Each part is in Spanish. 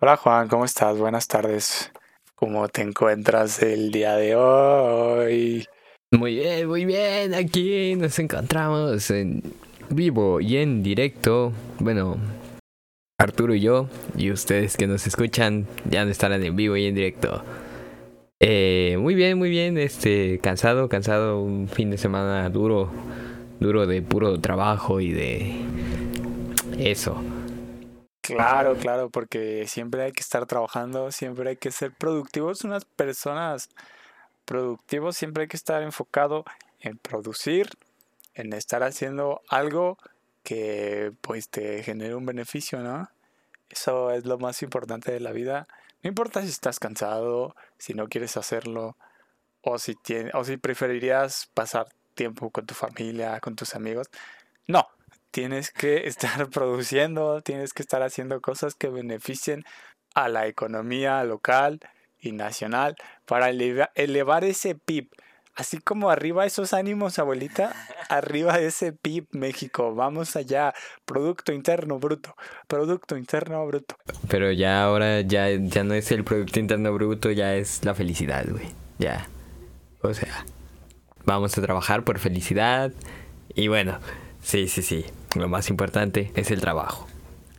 Hola Juan, ¿cómo estás? Buenas tardes. ¿Cómo te encuentras el día de hoy? Muy bien, muy bien. Aquí nos encontramos en vivo y en directo. Bueno, Arturo y yo, y ustedes que nos escuchan, ya no estarán en vivo y en directo. Eh, muy bien, muy bien. Este, cansado, cansado. Un fin de semana duro, duro de puro trabajo y de eso. Claro, claro, porque siempre hay que estar trabajando, siempre hay que ser productivos. Unas personas productivos siempre hay que estar enfocado en producir, en estar haciendo algo que pues te genere un beneficio, ¿no? Eso es lo más importante de la vida. No importa si estás cansado, si no quieres hacerlo, o si, tiene, o si preferirías pasar tiempo con tu familia, con tus amigos. No, tienes que estar produciendo, tienes que estar haciendo cosas que beneficien a la economía local y nacional para elevar ese PIB. Así como arriba esos ánimos, abuelita, arriba ese PIB México, vamos allá, Producto Interno Bruto, Producto Interno Bruto. Pero ya ahora ya, ya no es el Producto Interno Bruto, ya es la felicidad, güey, ya. O sea, vamos a trabajar por felicidad y bueno, sí, sí, sí, lo más importante es el trabajo.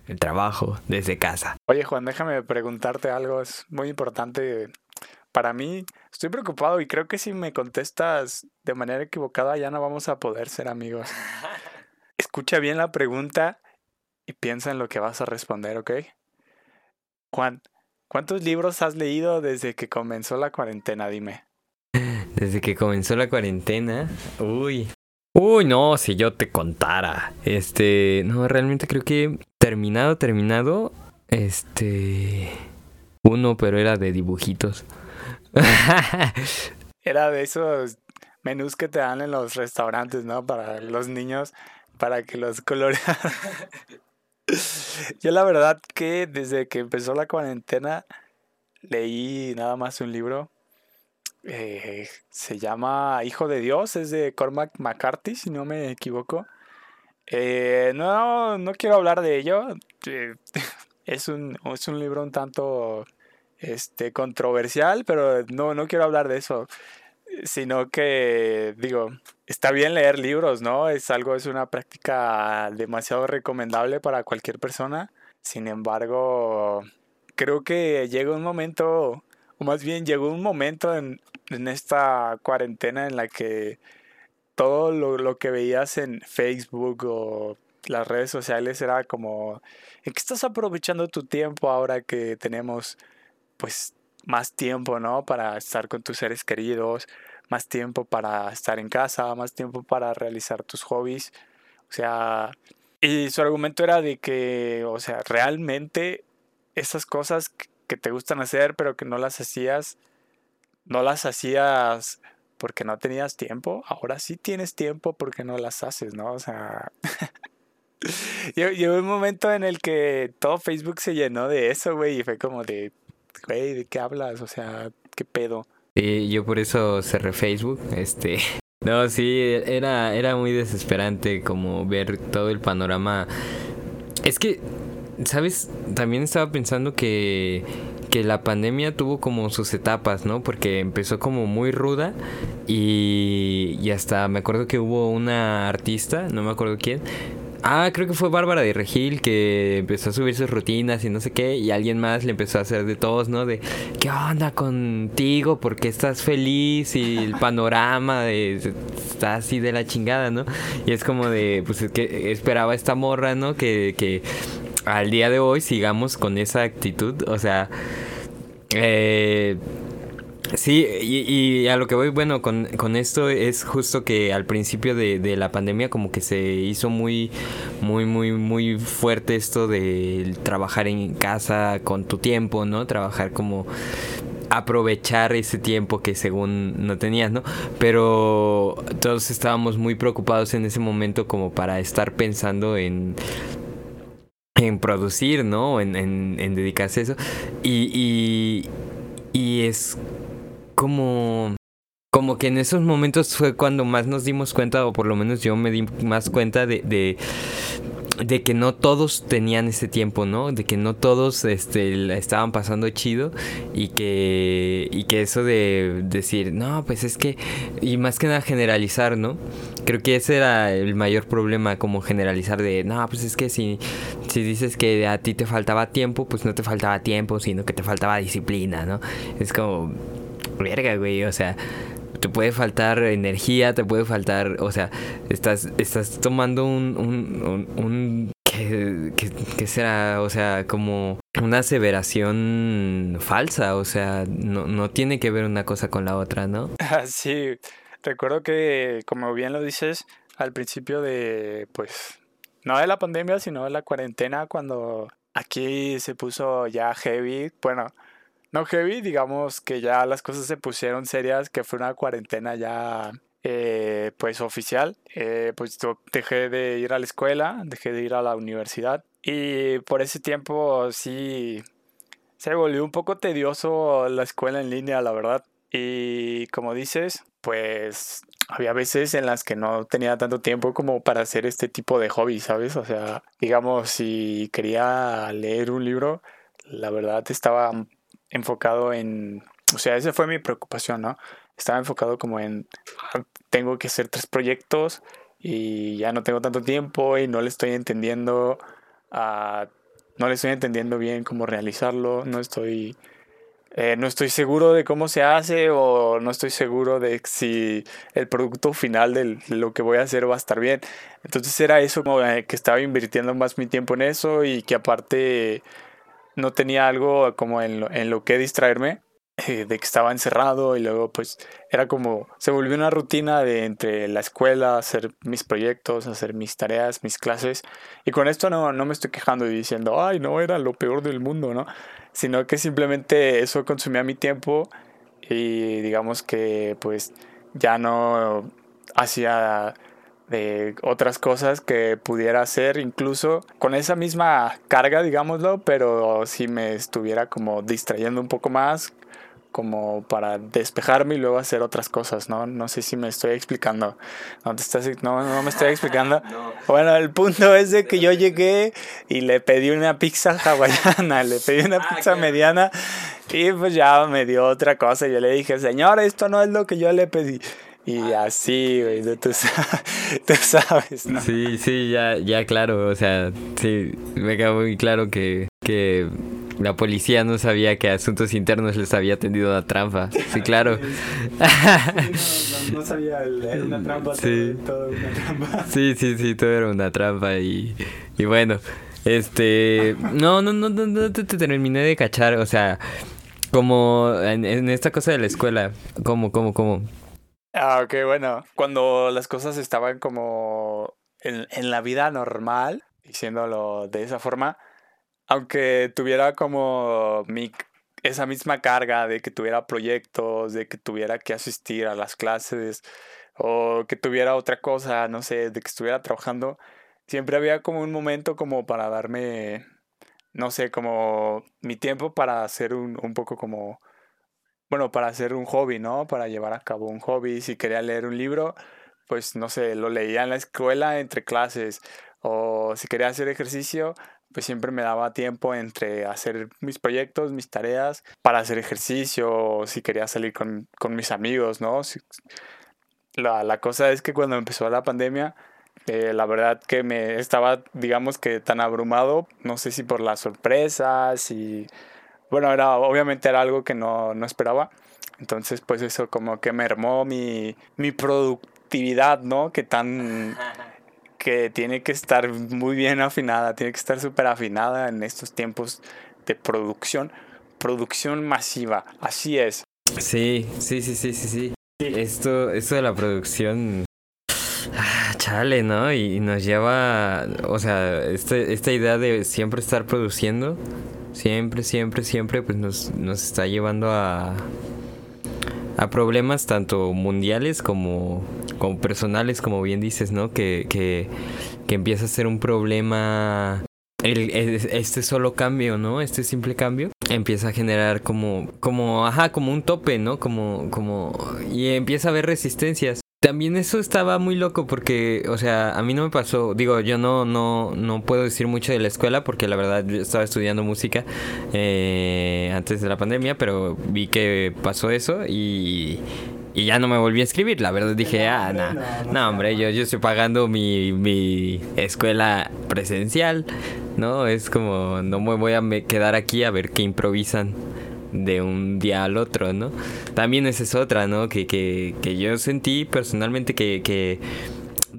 El trabajo desde casa. Oye Juan, déjame preguntarte algo, es muy importante para mí, estoy preocupado y creo que si me contestas de manera equivocada ya no vamos a poder ser amigos. Escucha bien la pregunta y piensa en lo que vas a responder, ¿ok? Juan, ¿cuántos libros has leído desde que comenzó la cuarentena? Dime. Desde que comenzó la cuarentena, uy. Uy, no, si yo te contara. Este, no, realmente creo que terminado, terminado, este, uno, pero era de dibujitos. Era de esos menús que te dan en los restaurantes, ¿no? Para los niños, para que los colorearan. Yo la verdad que desde que empezó la cuarentena leí nada más un libro. Eh, se llama Hijo de Dios, es de Cormac McCarthy, si no me equivoco. Eh, no, no quiero hablar de ello. Eh, es, un, es un libro un tanto este, controversial, pero no, no quiero hablar de eso, sino que, digo, está bien leer libros, ¿no? Es algo, es una práctica demasiado recomendable para cualquier persona. Sin embargo, creo que llega un momento, o más bien llegó un momento en, en esta cuarentena en la que todo lo, lo, que veías en Facebook o las redes sociales era como, ¿en qué estás aprovechando tu tiempo ahora que tenemos pues más tiempo, ¿no? Para estar con tus seres queridos, más tiempo para estar en casa, más tiempo para realizar tus hobbies. O sea, y su argumento era de que, o sea, realmente esas cosas que te gustan hacer, pero que no las hacías, no las hacías porque no tenías tiempo, ahora sí tienes tiempo porque no las haces, ¿no? O sea, llegó un momento en el que todo Facebook se llenó de eso, güey, y fue como de, güey, ¿de qué hablas? O sea, ¿qué pedo? Sí, yo por eso cerré Facebook, este... No, sí, era, era muy desesperante como ver todo el panorama. Es que, ¿sabes? También estaba pensando que, que la pandemia tuvo como sus etapas, ¿no? Porque empezó como muy ruda y, y hasta me acuerdo que hubo una artista, no me acuerdo quién, Ah, creo que fue Bárbara de Regil que empezó a subir sus rutinas y no sé qué, y alguien más le empezó a hacer de todos, ¿no? De, ¿qué onda contigo? ¿Por qué estás feliz? Y el panorama de, está así de la chingada, ¿no? Y es como de, pues es que esperaba esta morra, ¿no? Que, que al día de hoy sigamos con esa actitud, o sea, eh Sí, y, a lo que voy, bueno, con, con, esto es justo que al principio de, de, la pandemia como que se hizo muy, muy, muy, muy fuerte esto de trabajar en casa con tu tiempo, ¿no? Trabajar como aprovechar ese tiempo que según no tenías, ¿no? Pero todos estábamos muy preocupados en ese momento como para estar pensando en en producir, ¿no? En, en, dedicarse a eso. Y, y, y es como como que en esos momentos fue cuando más nos dimos cuenta, o por lo menos yo me di más cuenta de que no todos tenían ese tiempo, ¿no? De que no todos este, la estaban pasando chido y que, y que eso de decir, no, pues es que, y más que nada generalizar, ¿no? Creo que ese era el mayor problema, como generalizar de, no, pues es que si, si dices que a ti te faltaba tiempo, pues no te faltaba tiempo, sino que te faltaba disciplina, ¿no? Es como, verga, güey, o sea, te puede faltar energía, te puede faltar, o sea, estás, estás tomando un, un, un, ¿qué, será? O sea, como una aseveración falsa, o sea, no, no tiene que ver una cosa con la otra, ¿no? Sí, recuerdo que, como bien lo dices, al principio de, pues, no de la pandemia, sino de la cuarentena, cuando aquí se puso ya heavy, bueno, no heavy, digamos que ya las cosas se pusieron serias, que fue una cuarentena ya eh, pues oficial. Eh, pues dejé de ir a la escuela, dejé de ir a la universidad y por ese tiempo sí se volvió un poco tedioso la escuela en línea, la verdad. Y como dices, pues había veces en las que no tenía tanto tiempo como para hacer este tipo de hobby, ¿sabes? O sea, digamos, si quería leer un libro, la verdad estaba enfocado en, o sea, esa fue mi preocupación, ¿no? Estaba enfocado como en, ah, tengo que hacer tres proyectos y ya no tengo tanto tiempo y no le estoy entendiendo, a, no le estoy entendiendo bien cómo realizarlo, no estoy, eh, no estoy seguro de cómo se hace o no estoy seguro de si el producto final de lo que voy a hacer va a estar bien. Entonces era eso como eh, que estaba invirtiendo más mi tiempo en eso y que aparte no tenía algo como en lo, que distraerme eh, de que estaba encerrado y luego pues era como se volvió una rutina de entre la escuela, hacer mis proyectos, hacer mis tareas, mis clases y con esto no, no me estoy quejando y diciendo, ay no, era lo peor del mundo, ¿no? Sino que simplemente eso consumía mi tiempo y digamos que pues ya no hacía de otras cosas que pudiera hacer incluso con esa misma carga, digámoslo, pero si me estuviera como distrayendo un poco más, como para despejarme y luego hacer otras cosas, ¿no? No sé si me estoy explicando. No, te estás, no, no me estoy explicando. Bueno, el punto es de que yo llegué y le pedí una pizza hawaiana, le pedí una ah, pizza mediana y pues ya me dio otra cosa. Yo le dije, señor, esto no es lo que yo le pedí. Y así, güey, tú, sabes, ¿no? Sí, sí, ya, ya claro, o sea, sí, me queda muy claro que, que la policía no sabía que Asuntos Internos les había tendido una trampa. Sí, claro. no, sabía, era una trampa, sí. todo, una trampa. Sí, sí, sí, todo era una trampa y, y bueno, este, no, no, no, no, no te, terminé de cachar, o sea, como en, en esta cosa de la escuela, ¿cómo, cómo, cómo? Ah, ok, bueno. Cuando las cosas estaban como en, en la vida normal, diciéndolo de esa forma, aunque tuviera como mi, esa misma carga de que tuviera proyectos, de que tuviera que asistir a las clases, o que tuviera otra cosa, no sé, de que estuviera trabajando, siempre había como un momento como para darme, no sé, como mi tiempo para hacer un, un poco como bueno, para hacer un hobby, ¿no? Para llevar a cabo un hobby. Si quería leer un libro, pues no sé, lo leía en la escuela entre clases. O si quería hacer ejercicio, pues siempre me daba tiempo entre hacer mis proyectos, mis tareas, para hacer ejercicio, o si quería salir con, mis amigos, ¿no? la, la, cosa es que cuando empezó la pandemia, eh, la verdad que me estaba, digamos que tan abrumado, no sé si por las sorpresas y bueno, era, obviamente era algo que no, no esperaba. Entonces, pues eso como que mermó mi, mi productividad, ¿no? Que tan... que tiene que estar muy bien afinada, tiene que estar súper afinada en estos tiempos de producción. Producción masiva, así es. Sí, sí, sí, sí, sí, sí. Esto, esto de la producción Ah, chale, ¿no? Y nos lleva, o sea, este, esta idea de siempre estar produciendo, siempre, siempre, siempre, pues nos, nos está llevando a, a problemas tanto mundiales como, como personales, como bien dices, ¿no? Que, que, que empieza a ser un problema este solo cambio, ¿no? Este simple cambio empieza a generar como, como, ajá, como un tope, ¿no? Como, como, y empieza a haber resistencias. También eso estaba muy loco porque, o sea, a mí no me pasó, digo, yo no, no, no puedo decir mucho de la escuela porque la verdad yo estaba estudiando música eh, antes de la pandemia, pero vi que pasó eso y, y ya no me volví a escribir. La verdad dije, ah, no, no, hombre, yo, yo estoy pagando mi, mi escuela presencial, ¿no? Es como, no me voy a quedar aquí a ver qué improvisan de un día al otro, ¿no? También esa es otra, ¿no? Que, que, que yo sentí personalmente que, que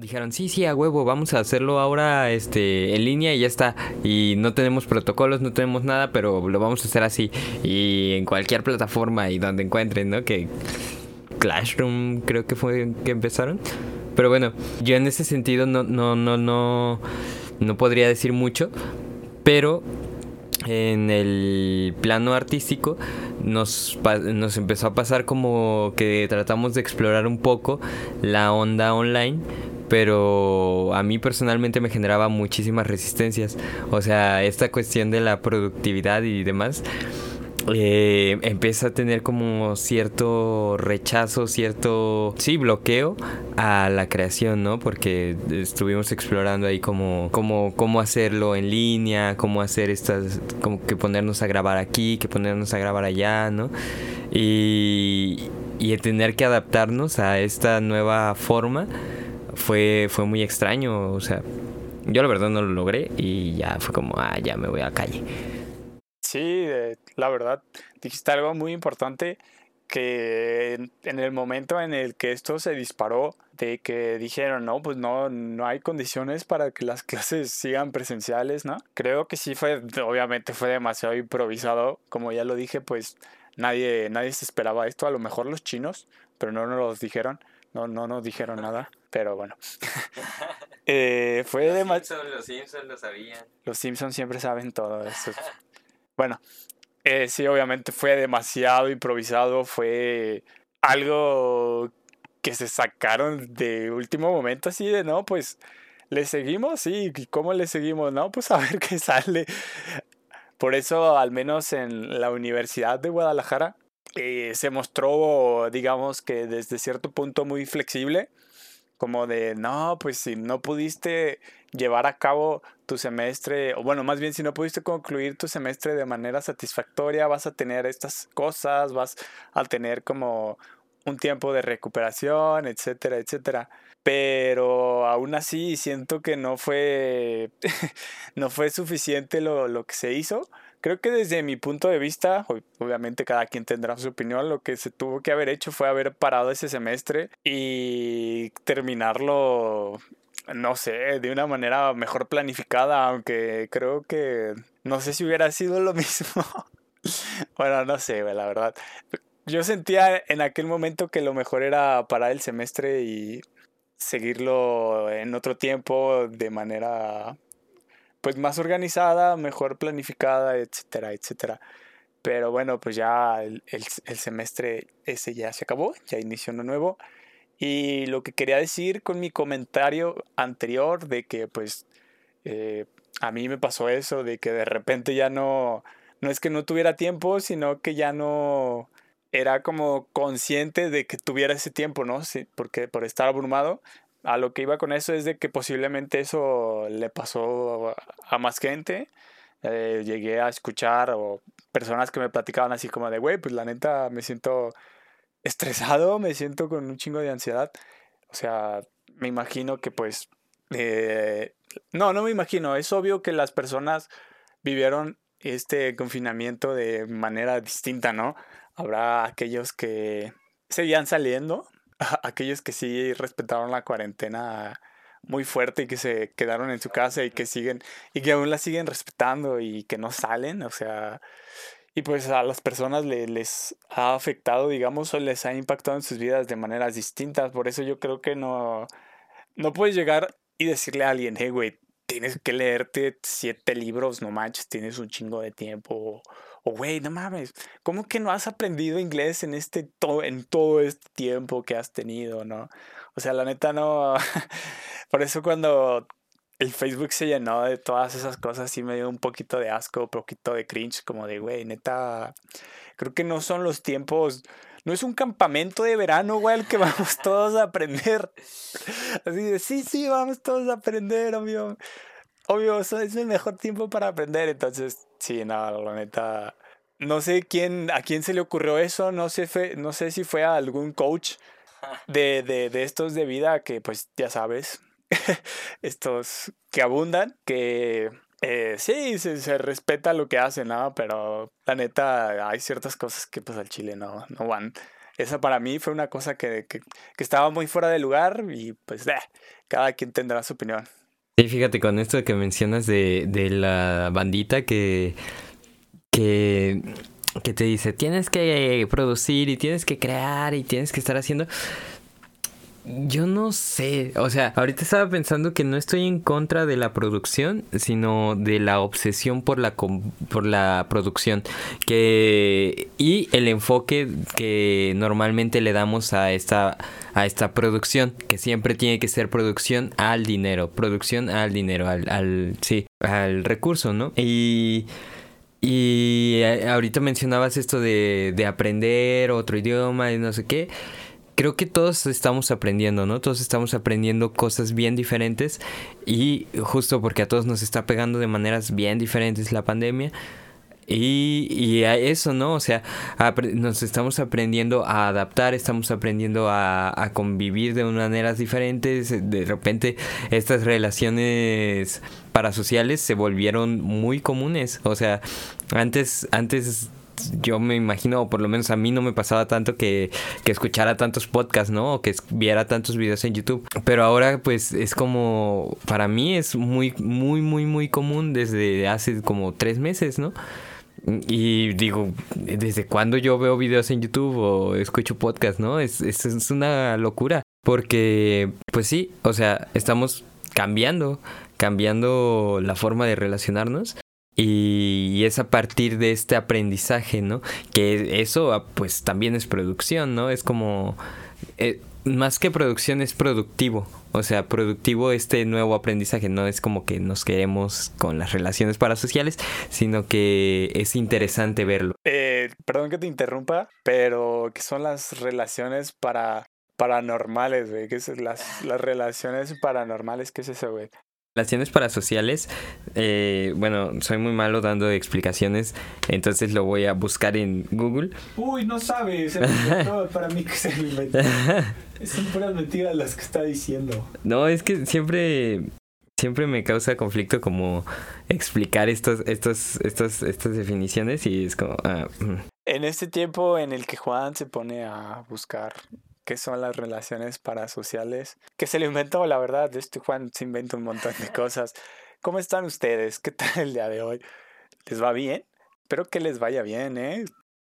dijeron, sí, sí, a huevo, vamos a hacerlo ahora este, en línea y ya está. Y no tenemos protocolos, no tenemos nada, pero lo vamos a hacer así. Y en cualquier plataforma y donde encuentren, ¿no? Que Classroom creo que fue que empezaron. Pero bueno, yo en ese sentido no, no, no, no, no podría decir mucho. Pero en el plano artístico nos, nos empezó a pasar como que tratamos de explorar un poco la onda online pero a mí personalmente me generaba muchísimas resistencias. O sea, esta cuestión de la productividad y demás eh, empieza a tener como cierto rechazo, cierto, sí, bloqueo a la creación, ¿no? Porque estuvimos explorando ahí como, como cómo hacerlo en línea, cómo hacer estas, como que ponernos a grabar aquí, que ponernos a grabar allá, ¿no? Y, y tener que adaptarnos a esta nueva forma fue, fue muy extraño, o sea, yo la verdad no lo logré y ya fue como, ah, ya me voy a la calle. Sí, la verdad, dijiste algo muy importante que en el momento en el que esto se disparó, de que dijeron, no, pues no, no hay condiciones para que las clases sigan presenciales, ¿no? Creo que sí fue, obviamente fue demasiado improvisado, como ya lo dije, pues nadie, nadie se esperaba esto, a lo mejor los chinos, pero no nos lo dijeron, no, no nos dijeron nada, pero bueno. eh, fue demasiado... Los Simpsons lo sabían. Los Simpsons siempre saben todo eso. Bueno, eh, sí, obviamente fue demasiado improvisado, fue algo que se sacaron de último momento, así de, no, pues, ¿le seguimos? Sí, ¿cómo le seguimos? No, pues a ver qué sale. Por eso, al menos en la Universidad de Guadalajara, eh, se mostró, digamos que desde cierto punto muy flexible, como de, no, pues si no pudiste llevar a cabo tu semestre, o bueno, más bien si no pudiste concluir tu semestre de manera satisfactoria, vas a tener estas cosas, vas a tener como un tiempo de recuperación, etcétera, etcétera. Pero aún así siento que no fue, no fue suficiente lo, lo que se hizo. Creo que desde mi punto de vista, obviamente cada quien tendrá su opinión, lo que se tuvo que haber hecho fue haber parado ese semestre y terminarlo no sé, de una manera mejor planificada, aunque creo que no sé si hubiera sido lo mismo. bueno, no sé, la verdad. Yo sentía en aquel momento que lo mejor era parar el semestre y seguirlo en otro tiempo de manera pues más organizada, mejor planificada, etcétera, etcétera. Pero bueno, pues ya el, el, semestre ese ya se acabó, ya inició uno nuevo. Y lo que quería decir con mi comentario anterior de que pues eh, a mí me pasó eso, de que de repente ya no, no es que no tuviera tiempo, sino que ya no era como consciente de que tuviera ese tiempo, ¿no? Sí, porque por estar abrumado, a lo que iba con eso es de que posiblemente eso le pasó a más gente. Eh, llegué a escuchar o personas que me platicaban así como de, güey, pues la neta me siento estresado, me siento con un chingo de ansiedad. O sea, me imagino que pues... Eh, no, no me imagino. Es obvio que las personas vivieron este confinamiento de manera distinta, ¿no? Habrá aquellos que seguían saliendo, aquellos que sí respetaron la cuarentena muy fuerte y que se quedaron en su casa y que siguen y que aún la siguen respetando y que no salen, o sea, y pues a las personas les ha afectado, digamos, o les ha impactado en sus vidas de maneras distintas. Por eso yo creo que no, no puedes llegar y decirle a alguien, hey, güey, tienes que leerte siete libros, no manches, tienes un chingo de tiempo. O, güey, no mames, ¿cómo que no has aprendido inglés en, este en todo este tiempo que has tenido, no? O sea, la neta no... Por eso cuando el Facebook se llenó de todas esas cosas y me dio un poquito de asco, un poquito de cringe, como de, güey, neta, creo que no son los tiempos no es un campamento de verano, güey, al que vamos todos a aprender. Así de, sí, sí, vamos todos a aprender, obvio. Obvio, es el mejor tiempo para aprender. Entonces, sí, nada, la neta. No sé quién, a quién se le ocurrió eso, no sé, no sé si fue a algún coach de, de, de estos de vida que, pues, ya sabes, estos que abundan, que eh, sí, se, respeta lo que hacen, ¿no? Pero la neta, hay ciertas cosas que pues al chile no, no van. Esa para mí fue una cosa que, que, estaba muy fuera de lugar y pues eh, cada quien tendrá su opinión. Sí, fíjate, con esto que mencionas de, de la bandita que, que, que te dice, tienes que producir y tienes que crear y tienes que estar haciendo... Yo no sé, o sea, ahorita estaba pensando que no estoy en contra de la producción, sino de la obsesión por la por la producción que y el enfoque que normalmente le damos a esta a esta producción, que siempre tiene que ser producción al dinero, producción al dinero, al, al sí, al recurso, ¿no? Y y eh, ahorita mencionabas esto de, de aprender otro idioma y no sé qué creo que todos estamos aprendiendo, ¿no? Todos estamos aprendiendo cosas bien diferentes y justo porque a todos nos está pegando de maneras bien diferentes la pandemia. Y, y a eso, ¿no? O sea, nos estamos aprendiendo a adaptar, estamos aprendiendo a, a, convivir de maneras diferentes. De repente, estas relaciones parasociales se volvieron muy comunes. O sea, antes, antes yo me imagino, o por lo menos a mí no me pasaba tanto que, que escuchara tantos podcasts, ¿no? O que viera tantos videos en YouTube. Pero ahora pues es como, para mí es muy, muy, muy, muy común desde hace como tres meses, ¿no? Y digo, ¿desde cuándo yo veo videos en YouTube o escucho podcast, no? Es, es, es, una locura. Porque, pues sí, o sea, estamos cambiando, cambiando la forma de relacionarnos. Y es a partir de este aprendizaje, ¿no? Que eso ah, pues también es producción, ¿no? Es como... Eh, más que producción es productivo. O sea, productivo este nuevo aprendizaje. No es como que nos queremos con las relaciones parasociales, sino que es interesante verlo. Eh, perdón que te interrumpa, pero ¿qué son las relaciones para paranormales, güey? ¿Qué son las, las relaciones paranormales? ¿Qué es eso, güey? Relaciones parasociales, eh, bueno, soy muy malo dando explicaciones, entonces lo voy a buscar en Google. Uy, no sabes, para mí que se inventó. Son puras mentiras las que está diciendo. No, es que siempre, siempre me causa conflicto como explicar estos, estos, estos, estas definiciones y es como... Ah, mm. en este tiempo en el que Juan se pone a buscar qué son las relaciones parasociales, que se lo inventó, la verdad, este Juan se inventa un montón de cosas. ¿Cómo están ustedes? ¿Qué tal el día de hoy? ¿Les va bien? Espero que les vaya bien, ¿eh?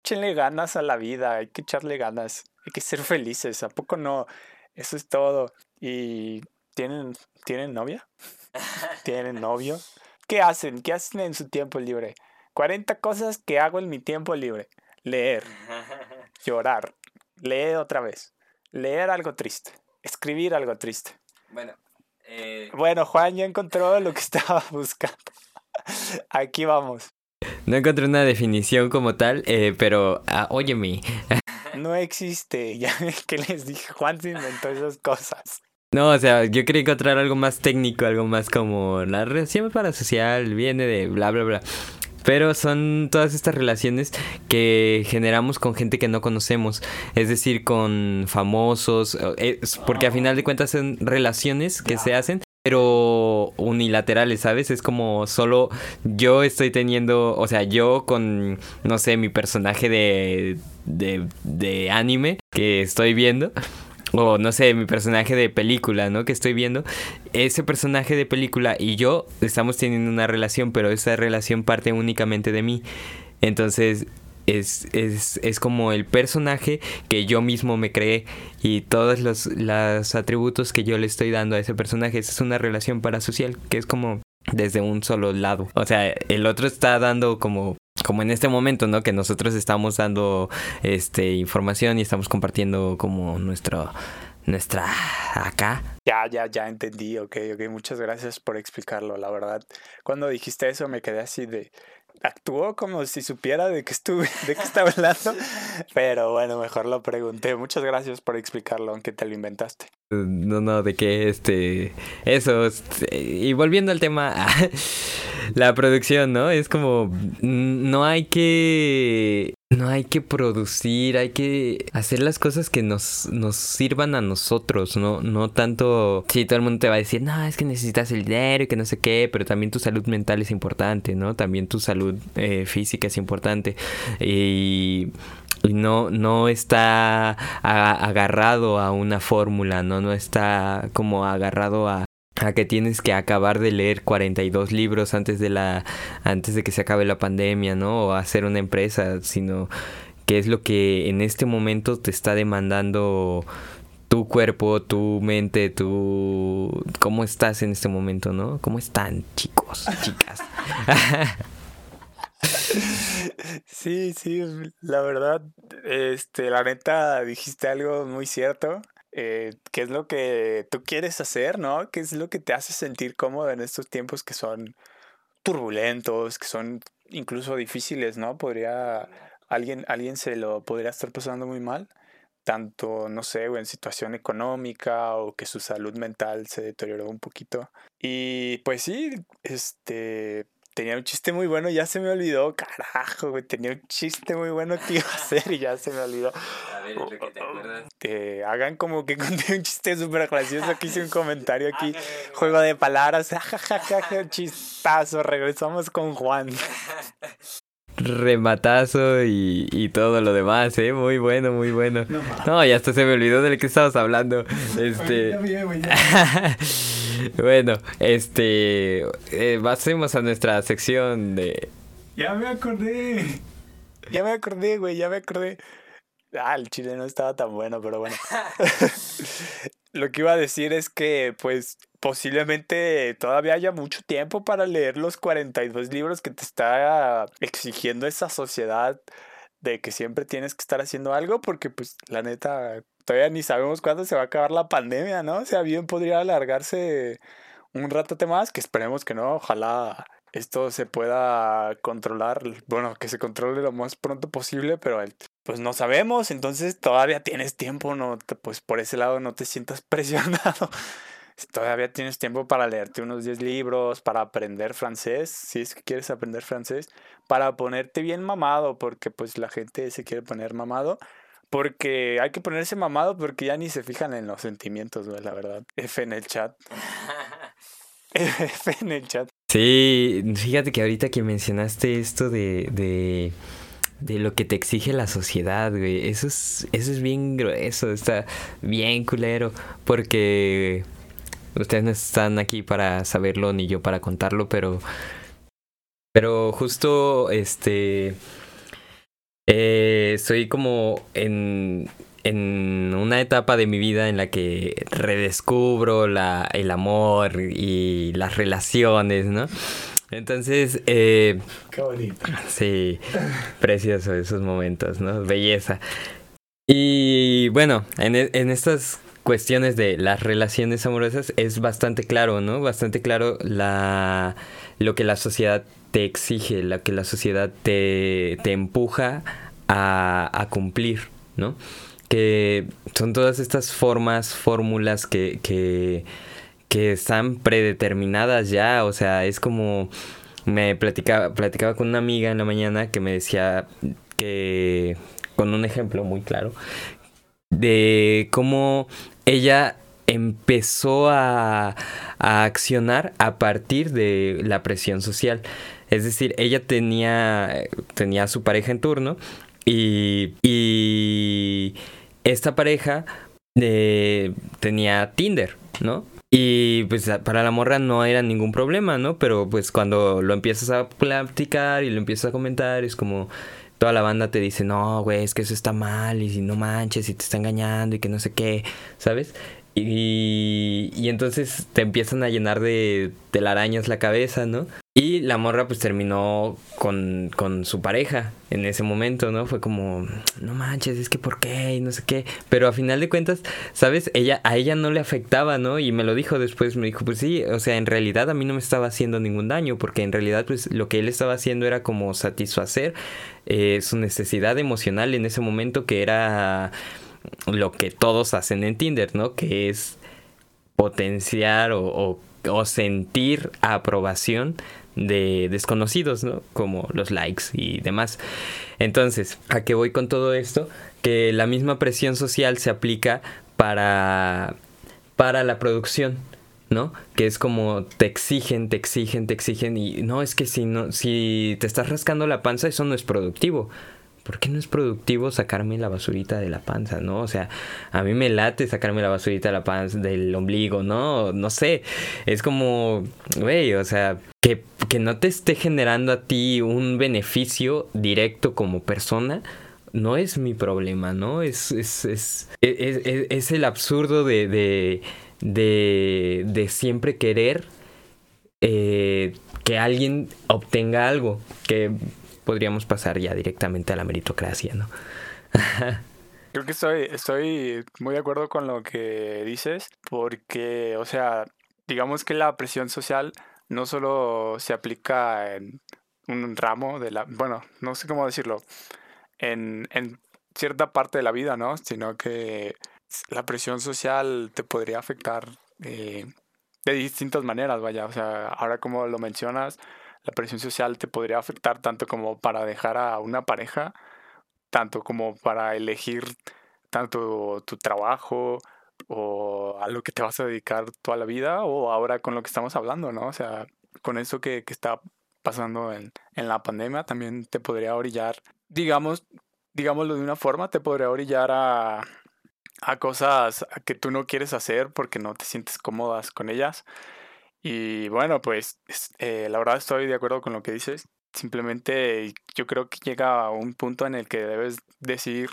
Échenle ganas a la vida, hay que echarle ganas, hay que ser felices, ¿a poco no? Eso es todo. ¿Y tienen, ¿tienen novia? ¿Tienen novio? ¿Qué hacen? ¿Qué hacen en su tiempo libre? 40 cosas que hago en mi tiempo libre. Leer, llorar, leer otra vez, leer algo triste, escribir algo triste. Bueno, eh... bueno, Juan ya encontró lo que estaba buscando. Aquí vamos. No encontré una definición como tal, eh, pero uh, óyeme. no existe, ya que les dije, Juan se inventó esas cosas. No, o sea, yo quería encontrar algo más técnico, algo más como la relación parasocial viene de bla, bla, bla. Pero son todas estas relaciones que generamos con gente que no conocemos, es decir, con famosos, eh, porque a final de cuentas son relaciones que se hacen pero unilaterales, ¿sabes? Es como solo yo estoy teniendo, o sea, yo con, no sé, mi personaje de, de, de anime que estoy viendo, o no sé, mi personaje de película, ¿no? Que estoy viendo, ese personaje de película y yo estamos teniendo una relación, pero esa relación parte únicamente de mí. Entonces, es, es, es, como el personaje que yo mismo me creé y todos los, los atributos que yo le estoy dando a ese personaje. Esa es una relación parasocial que es como desde un solo lado. O sea, el otro está dando como como en este momento, ¿no? Que nosotros estamos dando este información y estamos compartiendo como nuestro nuestra acá. Ya, ya, ya entendí, ok, ok, muchas gracias por explicarlo, la verdad. Cuando dijiste eso me quedé así de, actuó como si supiera de que estuve, de qué estaba hablando. Pero bueno, mejor lo pregunté. Muchas gracias por explicarlo, aunque te lo inventaste. No, no, de que este. Eso. Este, y volviendo al tema. la producción, ¿no? Es como. No hay que. No hay que producir, hay que hacer las cosas que nos, nos sirvan a nosotros, ¿no? No tanto. Sí, todo el mundo te va a decir, no, es que necesitas el dinero y que no sé qué, pero también tu salud mental es importante, ¿no? También tu salud eh, física es importante. Y y no, no está agarrado a una fórmula, ¿no? No está como agarrado a, a que tienes que acabar de leer 42 libros antes de la antes de que se acabe la pandemia, ¿no? O hacer una empresa, sino que es lo que en este momento te está demandando tu cuerpo, tu mente, tu cómo estás en este momento, ¿no? ¿Cómo están, chicos, chicas? Sí, sí, la verdad, este, la neta dijiste algo muy cierto. Eh, ¿Qué es lo que tú quieres hacer, no? ¿Qué es lo que te hace sentir cómodo en estos tiempos que son turbulentos, que son incluso difíciles, ¿no? Podría, alguien, alguien se lo podría estar pasando muy mal, tanto, no sé, en situación económica o que su salud mental se deterioró un poquito. Y pues sí, este, tenía un chiste muy bueno, ya se me olvidó, carajo, güey, tenía un chiste muy bueno que iba a hacer y ya se me olvidó. A ver, lo que te acuerdas. Te hagan como que conté un chiste súper gracioso, aquí hice un comentario aquí, juego de palabras, jajaja, chistazo, regresamos con Juan. rematazo y, y, todo lo demás, ¿eh? Muy bueno, muy bueno. No, ya hasta se me olvidó de lo que estabas hablando. Este... bueno, este... Eh, pasemos a nuestra sección de... Ya me acordé. Ya me acordé, güey, ya me acordé. Ah, el chile no estaba tan bueno, pero bueno. Lo que iba a decir es que, pues, posiblemente todavía haya mucho tiempo para leer los 42 libros que te está exigiendo esa sociedad de que siempre tienes que estar haciendo algo, porque, pues, la neta, todavía ni sabemos cuándo se va a acabar la pandemia, ¿no? O sea, bien podría alargarse un rato más, que esperemos que no, ojalá esto se pueda controlar, bueno, que se controle lo más pronto posible, pero pues no sabemos, entonces todavía tienes tiempo, no, pues por ese lado no te sientas presionado. Todavía tienes tiempo para leerte unos 10 libros, para aprender francés, si es que quieres aprender francés, para ponerte bien mamado, porque pues la gente se quiere poner mamado, porque hay que ponerse mamado porque ya ni se fijan en los sentimientos, la verdad. F en el chat. F en el chat. Sí, fíjate que ahorita que mencionaste esto de, de, de lo que te exige la sociedad, güey, eso es, eso es bien grueso, está bien culero, porque ustedes no están aquí para saberlo ni yo para contarlo, pero, pero justo, este, eh, soy como en en una etapa de mi vida en la que redescubro la, el amor y las relaciones, ¿no? Entonces, eh, Qué bonito. Sí, precioso esos momentos, ¿no? Belleza. Y bueno, en, e, en estas cuestiones de las relaciones amorosas es bastante claro, ¿no? Bastante claro la, lo que la sociedad te exige, lo que la sociedad te, te empuja a, a cumplir, ¿no? que son todas estas formas, fórmulas que, que, que están predeterminadas ya, o sea, es como me platicaba, platicaba con una amiga en la mañana que me decía que, con un ejemplo muy claro, de cómo ella empezó a, a, accionar a partir de la presión social. Es decir, ella tenía, tenía a su pareja en turno y, y esta pareja eh, tenía Tinder, ¿no? Y pues para la morra no era ningún problema, ¿no? Pero pues cuando lo empiezas a platicar y lo empiezas a comentar, es como toda la banda te dice, no, güey, es que eso está mal y si no manches y te está engañando y que no sé qué, ¿sabes? Y, y entonces te empiezan a llenar de telarañas la cabeza, ¿no? Y la morra pues terminó con, con, su pareja en ese momento, ¿no? Fue como, no manches, es que por qué y no sé qué. Pero a final de cuentas, ¿sabes? Ella, a ella no le afectaba, ¿no? Y me lo dijo después, me dijo, pues sí, o sea, en realidad a mí no me estaba haciendo ningún daño, porque en realidad pues lo que él estaba haciendo era como satisfacer eh, su necesidad emocional en ese momento que era lo que todos hacen en Tinder, ¿no? Que es potenciar o, o, sentir aprobación de desconocidos, ¿no? Como los likes y demás. Entonces, ¿a qué voy con todo esto? Que la misma presión social se aplica para, para la producción. ¿no? Que es como te exigen, te exigen, te exigen y no es que si no si te estás rascando la panza eso no es productivo. ¿Por qué no es productivo sacarme la basurita de la panza, no? O sea, a mí me late sacarme la basurita de la panza, del ombligo, ¿no? No sé, es como, güey, o sea, que, que no te esté generando a ti un beneficio directo como persona, no es mi problema, ¿no? Es, es, es, es, es el absurdo de, de, de, de siempre querer eh, que alguien obtenga algo, que podríamos pasar ya directamente a la meritocracia, ¿no? Creo que estoy, estoy muy de acuerdo con lo que dices, porque, o sea, digamos que la presión social no solo se aplica en un ramo de la, bueno, no sé cómo decirlo, en, en cierta parte de la vida, ¿no? Sino que la presión social te podría afectar eh, de distintas maneras, vaya, o sea, ahora como lo mencionas, la presión social te podría afectar tanto como para dejar a una pareja, tanto como para elegir tanto tu trabajo o a lo que te vas a dedicar toda la vida o ahora con lo que estamos hablando, ¿no? O sea, con eso que, que está pasando en, en, la pandemia también te podría orillar, digamos, digámoslo de una forma, te podría orillar a, a cosas que tú no quieres hacer porque no te sientes cómodas con ellas y bueno, pues eh, la verdad estoy de acuerdo con lo que dices. Simplemente yo creo que llega a un punto en el que debes decidir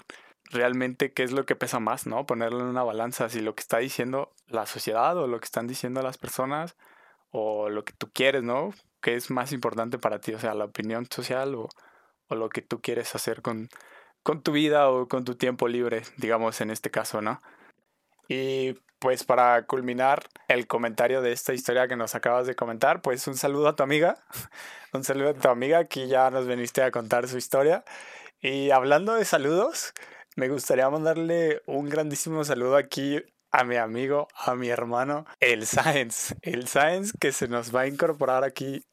realmente qué es lo que pesa más, ¿no? Ponerlo en una balanza, si lo que está diciendo la sociedad o lo que están diciendo las personas o lo que tú quieres, ¿no? ¿Qué es más importante para ti? O sea, la opinión social o, o lo que tú quieres hacer con, con tu vida o con tu tiempo libre, digamos en este caso, ¿no? Y pues para culminar el comentario de esta historia que nos acabas de comentar, pues un saludo a tu amiga, un saludo a tu amiga, aquí ya nos veniste a contar su historia. Y hablando de saludos, me gustaría mandarle un grandísimo saludo aquí a mi amigo, a mi hermano, el Science, el Science que se nos va a incorporar aquí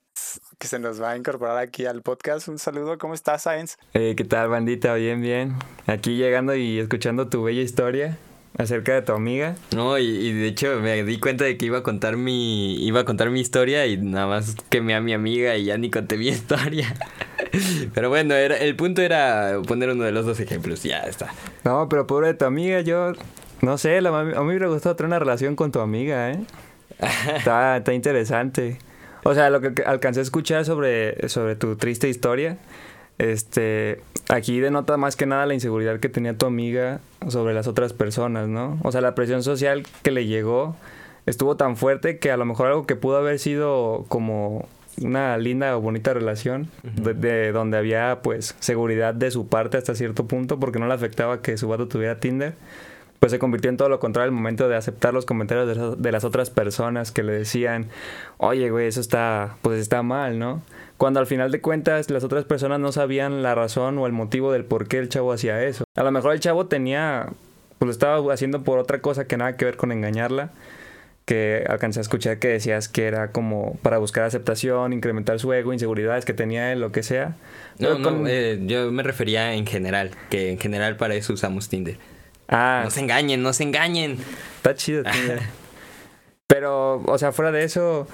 que se nos va a incorporar aquí al podcast. Un saludo, ¿cómo estás, Science? Eh, ¿Qué tal, bandita? Bien, bien. Aquí llegando y escuchando tu bella historia acerca de tu amiga. No, y, de hecho me di cuenta de que iba a contar mi iba a contar mi historia y nada más quemé a mi amiga y ya ni conté mi historia. Pero bueno, era el punto era poner uno de los dos ejemplos, ya está. No, pero pobre de tu amiga, yo no sé, la, a mí me gustó tener una relación con tu amiga, ¿eh? está, está interesante. O sea, lo que alcancé a escuchar sobre, sobre tu triste historia, este, aquí denota más que nada la inseguridad que tenía tu amiga sobre las otras personas, ¿no? O sea, la presión social que le llegó estuvo tan fuerte que a lo mejor algo que pudo haber sido como una linda o bonita relación de, donde había pues seguridad de su parte hasta cierto punto porque no le afectaba que su vato tuviera Tinder pues se convirtió en todo lo contrario al momento de aceptar los comentarios de, de las otras personas que le decían oye güey eso está pues está mal no cuando al final de cuentas las otras personas no sabían la razón o el motivo del por qué el chavo hacía eso. A lo mejor el chavo tenía, pues lo estaba haciendo por otra cosa que nada que ver con engañarla, que alcancé a escuchar que decías que era como para buscar aceptación, incrementar su ego, inseguridades que tenía él, lo que sea. No, no, eh, yo me refería en general, que en general para eso usamos Tinder. Ah. No se engañen, no se engañen. Está chido Tinder. Pero, o sea, fuera de eso,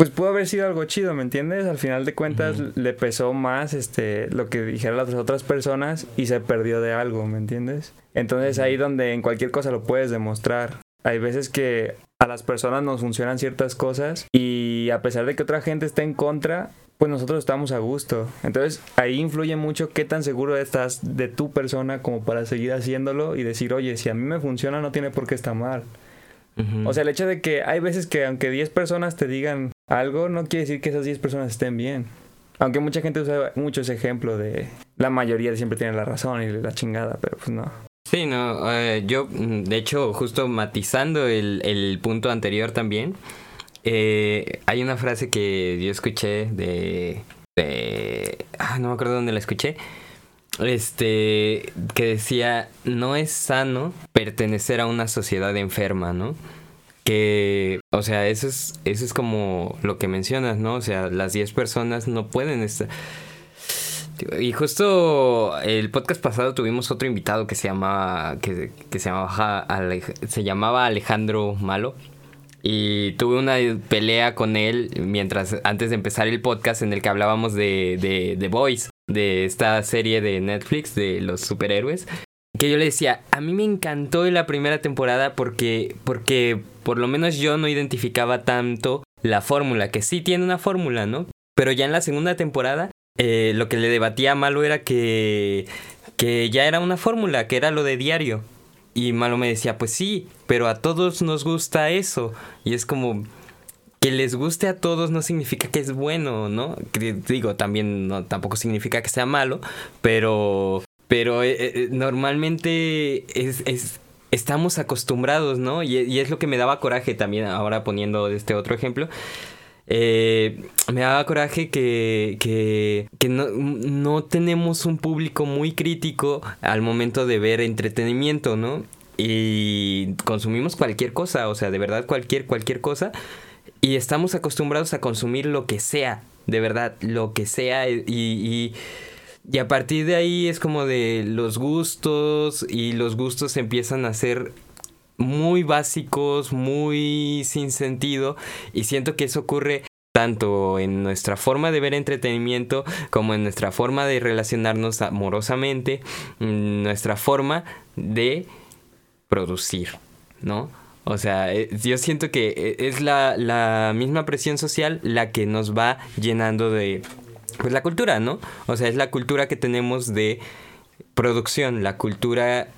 pues pudo haber sido algo chido, ¿me entiendes? Al final de cuentas le pesó más este lo que dijeron las otras personas y se perdió de algo, ¿me entiendes? Entonces ahí donde en cualquier cosa lo puedes demostrar. Hay veces que a las personas nos funcionan ciertas cosas y a pesar de que otra gente esté en contra, pues nosotros estamos a gusto. Entonces ahí influye mucho qué tan seguro estás de tu persona como para seguir haciéndolo y decir, oye, si a mí me funciona no tiene por qué estar mal. O sea, el hecho de que hay veces que aunque 10 personas te digan algo, no quiere decir que esas 10 personas estén bien. Aunque mucha gente usa mucho ese ejemplo de la mayoría siempre tiene la razón y la chingada, pero pues no. Sí, no, eh, yo, de hecho, justo matizando el, el punto anterior también, eh, hay una frase que yo escuché de, de... Ah, no me acuerdo dónde la escuché. Este, que decía, no es sano pertenecer a una sociedad enferma, ¿no? O sea, eso es, eso es como lo que mencionas, ¿no? O sea, las 10 personas no pueden estar... Y justo el podcast pasado tuvimos otro invitado que se llamaba que, se llamaba se llamaba Alejandro Malo. Y tuve una pelea con él mientras antes de empezar el podcast en el que hablábamos de de The Boys, de esta serie de Netflix de los superhéroes. Que yo le decía, a mí me encantó en la primera temporada porque porque por lo menos yo no identificaba tanto la fórmula, que sí tiene una fórmula, ¿no? Pero ya en la segunda temporada eh, lo que le debatía a Malo era que, que ya era una fórmula, que era lo de diario. Y Malo me decía, pues sí, pero a todos nos gusta eso. Y es como, que les guste a todos no significa que es bueno, ¿no? Digo, también no, tampoco significa que sea malo, pero, pero eh, eh, normalmente es- estamos acostumbrados, ¿no? Y, y es lo que me daba coraje también, ahora poniendo este otro ejemplo. Eh, me daba coraje que, que, no, no tenemos un público muy crítico al momento de ver entretenimiento, ¿no? Y consumimos cualquier cosa, o sea, de verdad cualquier, cualquier cosa. Y estamos acostumbrados a consumir lo que sea, de verdad, lo que sea. Y, y a partir de ahí es como de los gustos y los gustos empiezan a ser muy básicos, muy sin sentido y siento que eso ocurre tanto en nuestra forma de ver entretenimiento como en nuestra forma de relacionarnos amorosamente, en nuestra forma de producir, ¿no? O sea, eh, yo siento que eh, es la misma presión social la que nos va llenando de, pues la cultura, ¿no? O sea, es la cultura que tenemos de producción, la cultura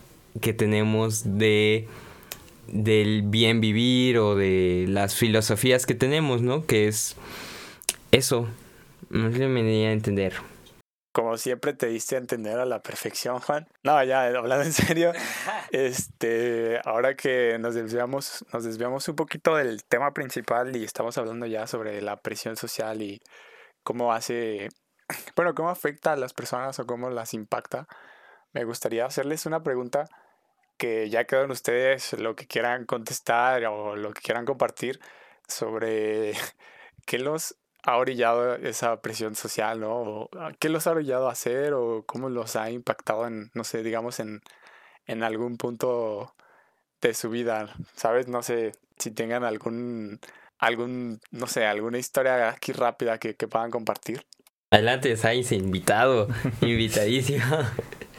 que tenemos de del bien vivir o de las filosofías que tenemos, ¿no? Que es eso. No sé si me di a entender. Como siempre te diste a entender a la perfección, Juan. No, ya, hablando en serio, este, ahora que nos desviamos, nos desviamos un poquito del tema principal y estamos hablando ya sobre la presión social y cómo hace, bueno, cómo afecta a las personas o cómo las impacta. Me gustaría hacerles una pregunta que ya quedan ustedes lo que quieran contestar o lo que quieran compartir sobre qué los ha orillado esa presión social, ¿no? O, ah, ¿Qué los ha orillado a hacer o cómo los ha impactado en, no sé, digamos, en, en algún punto de su vida, ¿sabes? No sé si tengan algún, algún, no sé, alguna historia aquí rápida que, que puedan compartir. Adelante, Sainz, invitado, invitadísimo.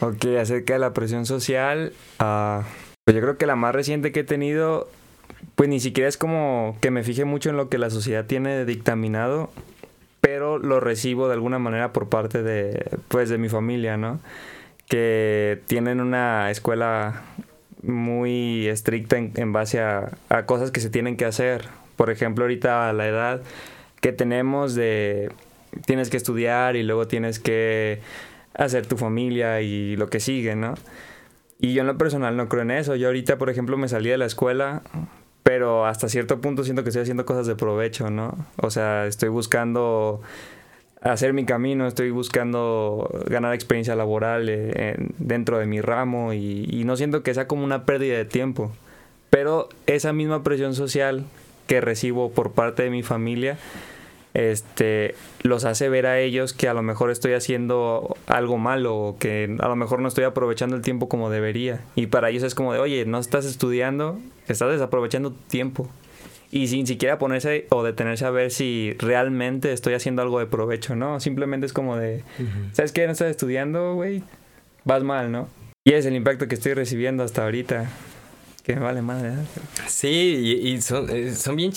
Ok, acerca de la presión social, ah, pues yo creo que la más reciente que he tenido, pues ni siquiera es como que me fije mucho en lo que la sociedad tiene dictaminado, pero lo recibo de alguna manera por parte de, pues, de mi familia, ¿no? Que tienen una escuela muy estricta en, en base a, a cosas que se tienen que hacer. Por ejemplo, ahorita la edad que tenemos de tienes que estudiar y luego tienes que hacer tu familia y lo que sigue, ¿no? Y yo en lo personal no creo en eso. Yo ahorita, por ejemplo, me salí de la escuela, pero hasta cierto punto siento que estoy haciendo cosas de provecho, ¿no? O sea, estoy buscando hacer mi camino, estoy buscando ganar experiencia laboral eh, en- dentro de mi ramo y, y no siento que sea como una pérdida de tiempo. Pero esa misma presión social que recibo por parte de mi familia, este, los hace ver a ellos que a lo mejor estoy haciendo algo malo o que a lo mejor no estoy aprovechando el tiempo como debería. Y para ellos es como de, oye, no estás estudiando, estás desaprovechando tu tiempo. Y sin siquiera ponerse o detenerse a ver si realmente estoy haciendo algo de provecho, ¿no? Simplemente es como de, ¿sabes qué? No estás estudiando, güey, vas mal, ¿no? Y es el impacto que estoy recibiendo hasta ahorita. Que me vale madre. ¿eh? Sí, y, son, eh, son bien,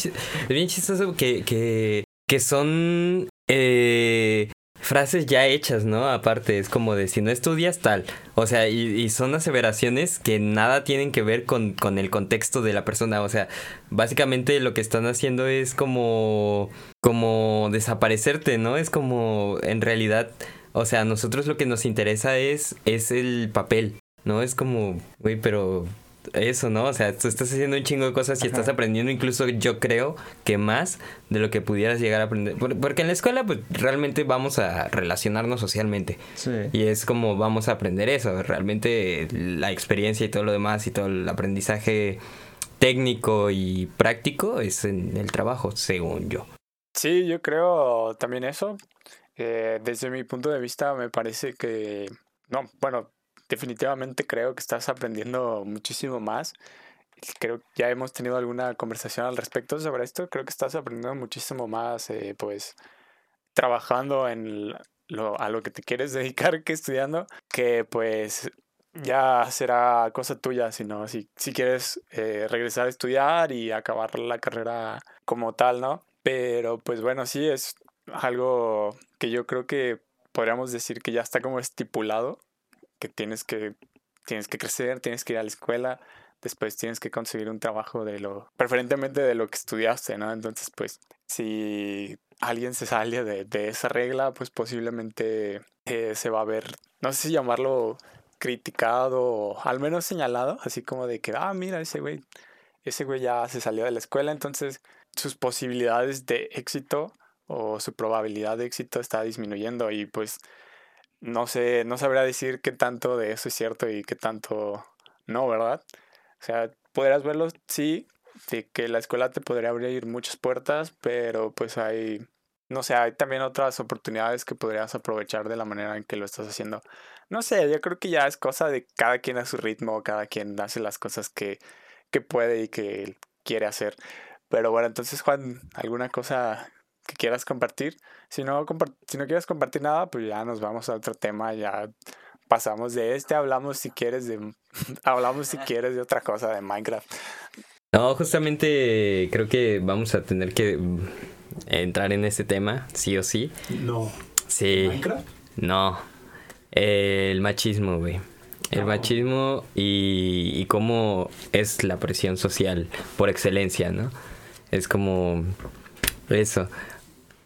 bien chistoso que, que, que son eh, frases ya hechas, ¿no? Aparte, es como de si no estudias tal. O sea, y, son aseveraciones que nada tienen que ver con, con, el contexto de la persona. O sea, básicamente lo que están haciendo es como, como desaparecerte, ¿no? Es como, en realidad, o sea, a nosotros lo que nos interesa es, es el papel, ¿no? Es como, güey, pero eso, ¿no? O sea, tú estás haciendo un chingo de cosas y estás aprendiendo incluso yo creo que más de lo que pudieras llegar a aprender. Porque en la escuela pues realmente vamos a relacionarnos socialmente. Sí. Y es como vamos a aprender eso, realmente la experiencia y todo lo demás y todo el aprendizaje técnico y práctico es en el trabajo, según yo. Sí, yo creo también eso. Eh, desde mi punto de vista me parece que, no, bueno, definitivamente creo que estás aprendiendo muchísimo más. Creo que ya hemos tenido alguna conversación al respecto sobre esto. Creo que estás aprendiendo muchísimo más, eh, pues, trabajando en lo, a lo que te quieres dedicar que estudiando, que pues ya será cosa tuya, sino si, si quieres eh, regresar a estudiar y acabar la carrera como tal, ¿no? Pero pues bueno, sí es algo que yo creo que podríamos decir que ya está como estipulado que tienes que, tienes que crecer, tienes que ir a la escuela, después tienes que conseguir un trabajo de lo, preferentemente de lo que estudiaste, ¿no? Entonces, pues, si alguien se sale de, de esa regla, pues posiblemente eh, se va a ver, no sé si llamarlo criticado o al menos señalado, así como de que, ah, mira, ese güey, ese güey ya se salió de la escuela, entonces sus posibilidades de éxito o su probabilidad de éxito está disminuyendo y pues no sé, no sabría decir qué tanto de eso es cierto y qué tanto no, ¿verdad? O sea, podrías verlo, sí, de que la escuela te podría abrir muchas puertas, pero pues hay, no sé, hay también otras oportunidades que podrías aprovechar de la manera en que lo estás haciendo. No sé, yo creo que ya es cosa de cada quien a su ritmo, cada quien hace las cosas que, que puede y que quiere hacer. Pero bueno, entonces Juan, ¿alguna cosa que quieras compartir. Si no, si no quieres compartir nada, pues ya nos vamos a otro tema, ya pasamos de este, hablamos si quieres de hablamos si quieres de otra cosa de Minecraft. No, justamente creo que vamos a tener que entrar en este tema, sí o sí. No. Sí. ¿Minecraft? No. el machismo, güey. El machismo y, y cómo es la presión social por excelencia, ¿no? Es como eso.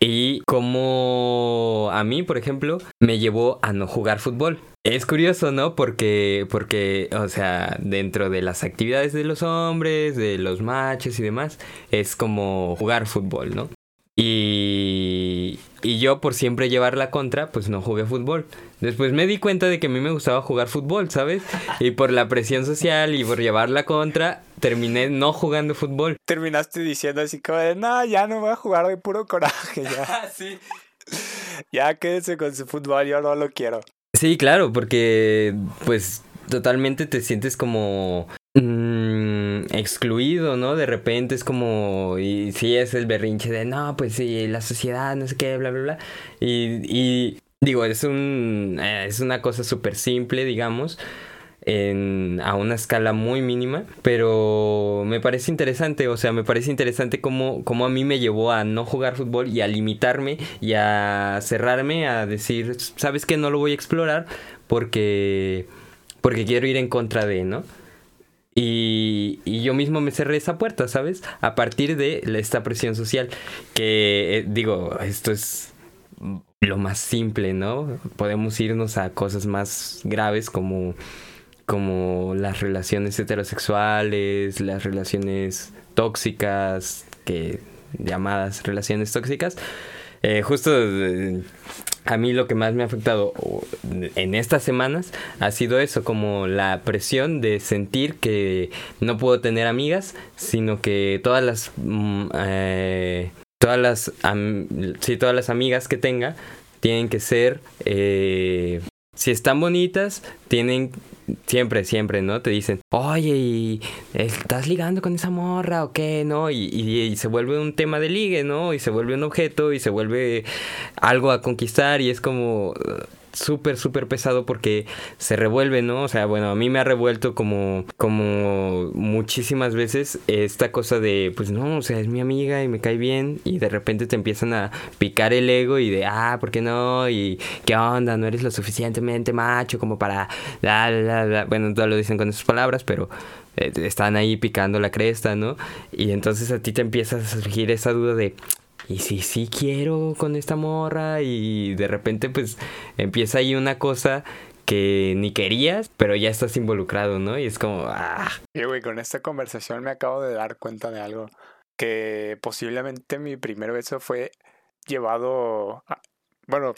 Y como a mí, por ejemplo, me llevó a no jugar fútbol. Es curioso, ¿no? Porque, porque, o sea, dentro de las actividades de los hombres, de los machos y demás, es como jugar fútbol, ¿no? Y, y yo por siempre llevar la contra, pues no jugué fútbol. Después me di cuenta de que a mí me gustaba jugar fútbol, ¿sabes? Y por la presión social y por llevar la contra, terminé no jugando fútbol. Terminaste diciendo así como de, no, ya no voy a jugar de puro coraje, ya. sí. Ya quédese con su fútbol, yo no lo quiero. Sí, claro, porque pues totalmente te sientes como mm, excluido, ¿no? De repente es como, y sí es el berrinche de, no, pues sí, la sociedad, no sé qué, bla, bla, bla. Y, digo, es, un, eh, es una cosa súper simple, digamos. A una escala muy mínima, pero me parece interesante, o sea, me parece interesante cómo, cómo a mí me llevó a no jugar fútbol y a limitarme y a cerrarme, a decir, ¿sabes qué? No lo voy a explorar porque porque quiero ir en contra de, ¿no? Y, y, yo mismo me cerré esa puerta, ¿sabes? A partir de esta presión social, que eh, digo, esto es lo más simple, ¿no? Podemos irnos a cosas más graves como, como las relaciones heterosexuales, las relaciones tóxicas, que llamadas relaciones tóxicas. Eh, justo eh, a mí lo que más me ha afectado en estas semanas ha sido eso, como la presión de sentir que no puedo tener amigas, sino que todas las mm, eh, todas las sí, todas las amigas que tenga tienen que ser eh, si están bonitas, tienen siempre, siempre, ¿no? Te dicen, oye, ¿y estás ligando con esa morra o qué? ¿No? Y, se vuelve un tema de ligue, ¿no? Y se vuelve un objeto y se vuelve algo a conquistar y es como, súper, súper pesado porque se revuelve, ¿no? O sea, bueno, a mí me ha revuelto como, como muchísimas veces esta cosa de, pues no, o sea, es mi amiga y me cae bien y de repente te empiezan a picar el ego y de, ah, ¿por qué no? Y qué onda, no eres lo suficientemente macho como para, bueno, no lo dicen con esas palabras, pero eh, están ahí picando la cresta, ¿no? Y entonces a ti te empieza a surgir esa duda de, y si sí quiero con esta morra y de repente pues empieza ahí una cosa que ni querías, pero ya estás involucrado, ¿no? Y es como, ah. Y güey, con esta conversación me acabo de dar cuenta de algo, que posiblemente mi primer beso fue llevado, bueno,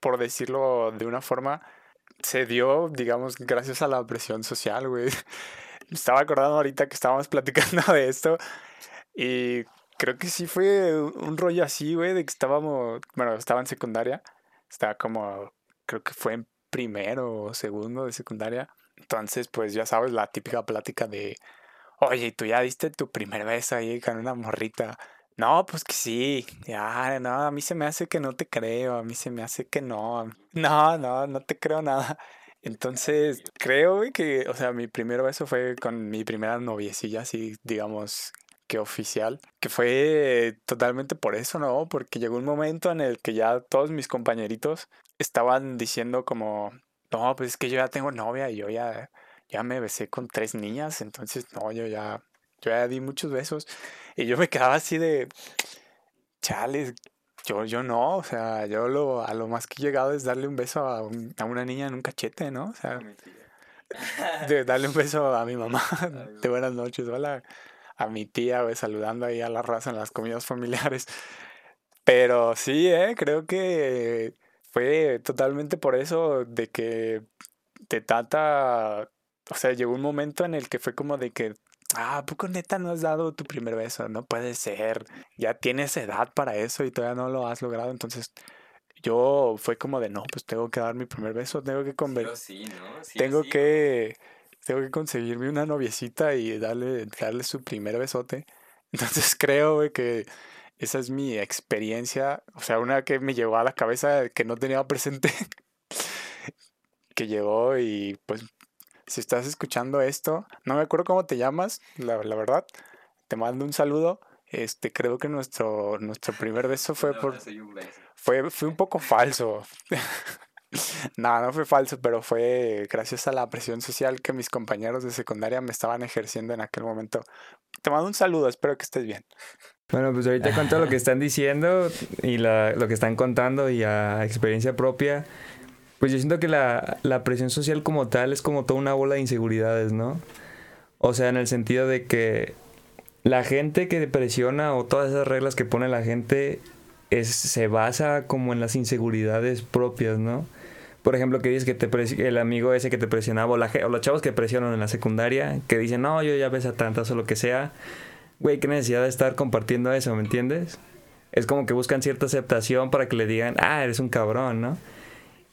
por decirlo de una forma, se dio, digamos, gracias a la presión social, güey. Estaba acordando ahorita que estábamos platicando de esto y creo que sí fue un rollo así, güey, de que estábamos, bueno, estaba en secundaria, estaba como, creo que fue en primero o segundo de secundaria. Entonces, pues ya sabes, la típica plática de, oye, ¿tú ya diste tu primer beso ahí con una morrita? No, pues que sí. Ya, no, a mí se me hace que no te creo, a mí se me hace que no. No, no, no te creo nada. Entonces, creo, que, o sea, mi primer beso fue con mi primera noviecilla, así, digamos, que oficial, que fue totalmente por eso, ¿no? Porque llegó un momento en el que ya todos mis compañeritos estaban diciendo como, no, pues es que yo ya tengo novia y yo ya, ya me besé con tres niñas, entonces no, yo ya, yo ya di muchos besos y yo me quedaba así de, chales, yo, yo no, o sea, yo lo, a lo más que he llegado es darle un beso a, a una niña en un cachete, ¿no? O sea, de darle un beso a mi mamá de buenas noches, hola a mi tía, güey, saludando ahí a la raza en las comidas familiares. Pero sí, eh, creo que fue totalmente por eso de que te tata, o sea, llegó un momento en el que fue como de que, ah, poco neta no has dado tu primer beso? No puede ser, ya tienes edad para eso y todavía no lo has logrado, entonces yo fue como de, no, pues tengo que dar mi primer beso, tengo que convencer, tengo que tengo que conseguirme una noviecita y darle, darle su primer besote. Entonces creo, que esa es mi experiencia. O sea, una que me llegó a la cabeza que no tenía presente. que llegó y pues si estás escuchando esto, no me acuerdo cómo te llamas, la, la verdad. Te mando un saludo. Este, creo que nuestro, nuestro primer beso fue por. Fue, fue un poco falso. no, no fue falso, pero fue gracias a la presión social que mis compañeros de secundaria me estaban ejerciendo en aquel momento. Te mando un saludo, espero que estés bien. Bueno, pues ahorita con todo lo que están diciendo y lo que están contando y a experiencia propia, pues yo siento que la, la presión social como tal es como toda una bola de inseguridades, ¿no? O sea, en el sentido de que la gente que presiona o todas esas reglas que pone la gente es, se basa como en las inseguridades propias, ¿no? Por ejemplo, que dices que te el amigo ese que te presionaba, o, los chavos que presionan en la secundaria, que dicen, no, yo ya ves a tantas o lo que sea, güey, qué necesidad de estar compartiendo eso, ¿me entiendes? Es como que buscan cierta aceptación para que le digan, ah, eres un cabrón, ¿no?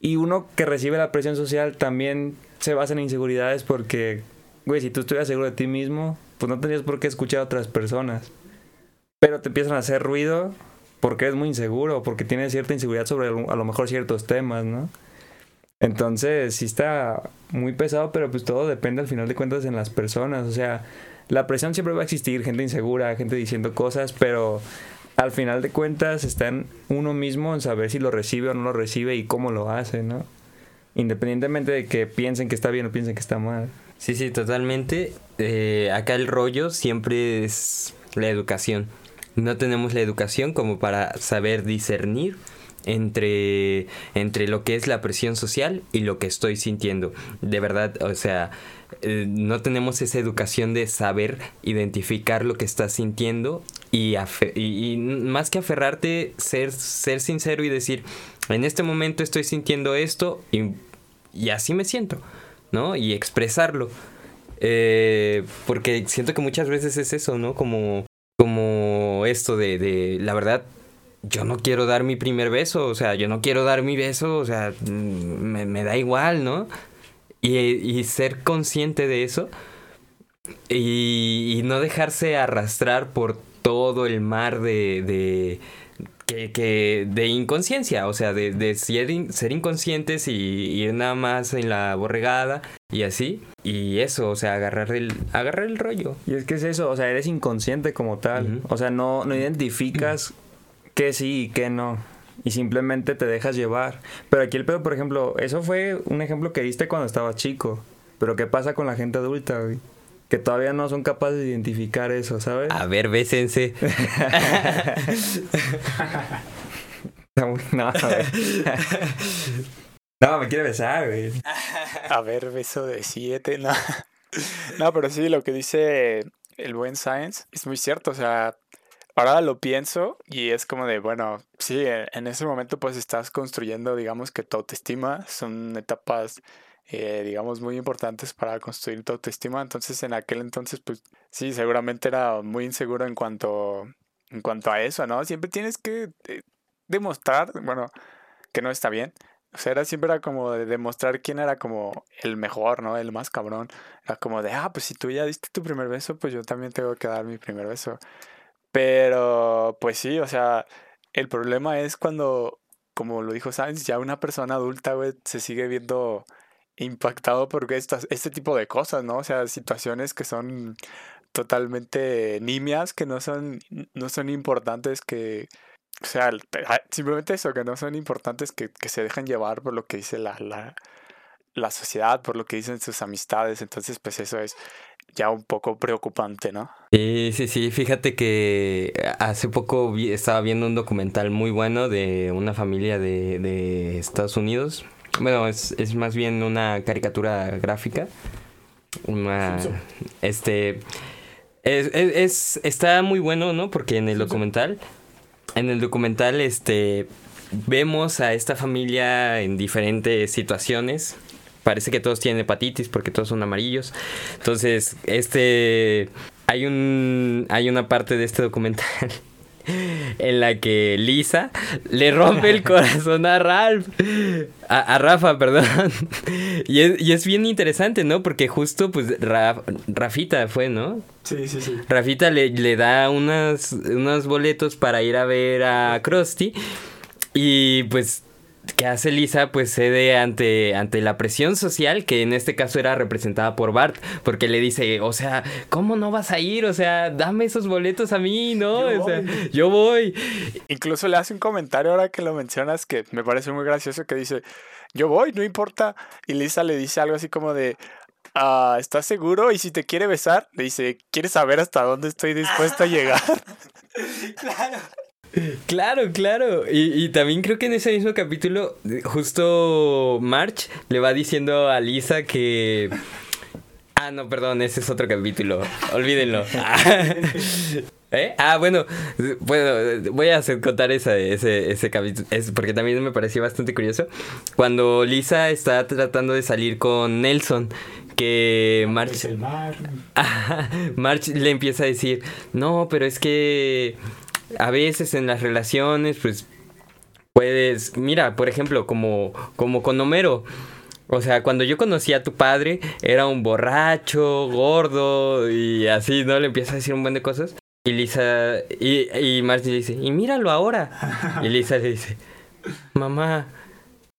Y uno que recibe la presión social también se basa en inseguridades porque, güey, si tú estuvieras seguro de ti mismo, pues no tendrías por qué escuchar a otras personas. Pero te empiezan a hacer ruido porque eres muy inseguro, porque tienes cierta inseguridad sobre a lo mejor ciertos temas, ¿no? Entonces, sí está muy pesado, pero pues todo depende al final de cuentas en las personas. O sea, la presión siempre va a existir, gente insegura, gente diciendo cosas, pero al final de cuentas está en uno mismo en saber si lo recibe o no lo recibe y cómo lo hace, ¿no? Independientemente de que piensen que está bien o piensen que está mal. Sí, sí, totalmente. Eh, acá el rollo siempre es la educación. No tenemos la educación como para saber discernir entre, entre lo que es la presión social y lo que estoy sintiendo. De verdad, o sea, eh, no tenemos esa educación de saber identificar lo que estás sintiendo y, más que aferrarte, ser, ser sincero y decir, en este momento estoy sintiendo esto y, y así me siento, ¿no? Y expresarlo. Eh, porque siento que muchas veces es eso, ¿no? Como, como esto de, de, la verdad, yo no quiero dar mi primer beso, o sea, yo no quiero dar mi beso, o sea, mm, me, da igual, ¿no? Y, ser consciente de eso y, no dejarse arrastrar por todo el mar de, que, que de inconsciencia, o sea, de, de ser, in- ser inconscientes y ir nada más en la borregada y así. Y eso, o sea, agarrar el, agarrar el rollo. Y es que es eso, o sea, eres inconsciente como tal. O sea, no, no identificas qué sí y qué no. Y simplemente te dejas llevar. Pero aquí el pedo, por ejemplo, eso fue un ejemplo que diste cuando estabas chico. Pero ¿qué pasa con la gente adulta, güey? Que todavía no son capaces de identificar eso, ¿sabes? A ver, bésense. No, no, me quiere besar, güey. A ver, beso de siete, no. No, pero sí, lo que dice el buen Science es muy cierto. O sea, ahora lo pienso y es como de, bueno, sí, en en ese momento pues estás construyendo, digamos que tu autoestima. Son etapas, eh, digamos, muy importantes para construir tu autoestima. Entonces, en aquel entonces, pues sí, seguramente era muy inseguro en cuanto, en cuanto a eso, ¿no? Siempre tienes que demostrar, bueno, que no está bien. O sea, era, siempre era como de demostrar quién era como el mejor, ¿no? El más cabrón. Era como de, ah, pues si tú ya diste tu primer beso, pues yo también tengo que dar mi primer beso. Pero, pues sí, o sea, el problema es cuando, como lo dijo Sainz, ya una persona adulta, güey, se sigue viendo impactado por estas, este tipo de cosas, ¿no? O sea, situaciones que son totalmente nimias, que no son, no son importantes, que, o sea, ah, simplemente eso, que no son importantes, que, que se dejan llevar por lo que dice la, la, la sociedad, por lo que dicen sus amistades. Entonces, pues eso es ya un poco preocupante, ¿no? Sí, sí, sí. Fíjate que hace poco vi- estaba viendo un documental muy bueno de una familia de, de Estados Unidos. Bueno, es, es más bien una caricatura gráfica. Una. Este. Es, es- es- está muy bueno, ¿no? Porque en el documental. En el documental, este. Vemos a esta familia en diferentes situaciones. Parece que todos tienen hepatitis porque todos son amarillos. Entonces, este. Hay un. Hay una parte de este documental. En la que Lisa le rompe el corazón a Ralph. A, a Rafa, perdón. Y es, y es bien interesante, ¿no? Porque justo, pues, Ra- Rafita fue, ¿no? Sí, sí, sí. Rafita le, le da unas, unos boletos para ir a ver a Krusty. Y pues, ¿qué hace Lisa? Pues cede ante, ante la presión social, que en este caso era representada por Bart. Porque le dice, o sea, ¿cómo no vas a ir? O sea, dame esos boletos a mí, ¿no? Yo o sea, voy. yo voy. Incluso le hace un comentario ahora que lo mencionas que me parece muy gracioso que dice, yo voy, no importa. Y Lisa le dice algo así como de, "Ah, ¿estás seguro? Y si te quiere besar, le dice, ¿quieres saber hasta dónde estoy dispuesto a llegar? Claro, claro. Y, y también creo que en ese mismo capítulo, justo March le va diciendo a Lisa que. Ah, no, perdón, ese es otro capítulo. Olvídenlo. ¿Eh? Ah, bueno, bueno, voy a hacer contar esa, ese, ese capítulo, es porque también me pareció bastante curioso. Cuando Lisa está tratando de salir con Nelson, que March... March le empieza a decir, no, pero es que a veces en las relaciones, pues, puedes, mira, por ejemplo, como, como con Homero. O sea, cuando yo conocí a tu padre, era un borracho, gordo y así, ¿no? Le empieza a decir un buen de cosas. Y Lisa, y, y March le dice, y míralo ahora. Y Lisa le dice, mamá,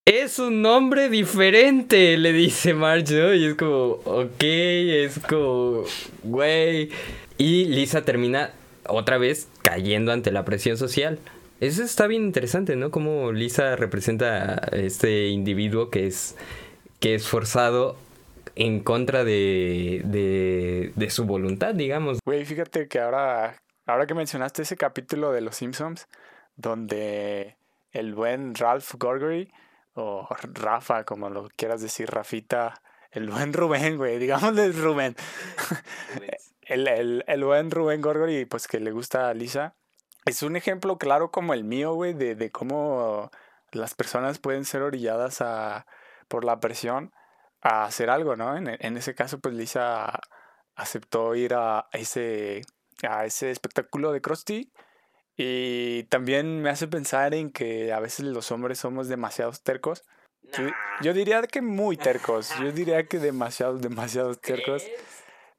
es un nombre diferente, le dice Marge, ¿no? Y es como, ok, es como, güey. Y Lisa termina otra vez cayendo ante la presión social. Eso está bien interesante, ¿no? Como Lisa representa a este individuo que es, que es forzado en contra de, de, de su voluntad, digamos. Güey, fíjate que ahora, ahora que mencionaste ese capítulo de Los Simpsons, donde el buen Ralph Gorgory, o Rafa, como lo quieras decir, Rafita, el buen Rubén, güey, digámosle Rubén. El, el, el buen Rubén Gorgory, pues que le gusta a Lisa, es un ejemplo claro como el mío, güey, de, de cómo las personas pueden ser orilladas a, por la presión a hacer algo, ¿no? En, en ese caso, pues Lisa aceptó ir a ese, a ese espectáculo de Krusty. Y también me hace pensar en que a veces los hombres somos demasiados tercos. Yo, yo diría que muy tercos. Yo diría que demasiados, demasiados tercos.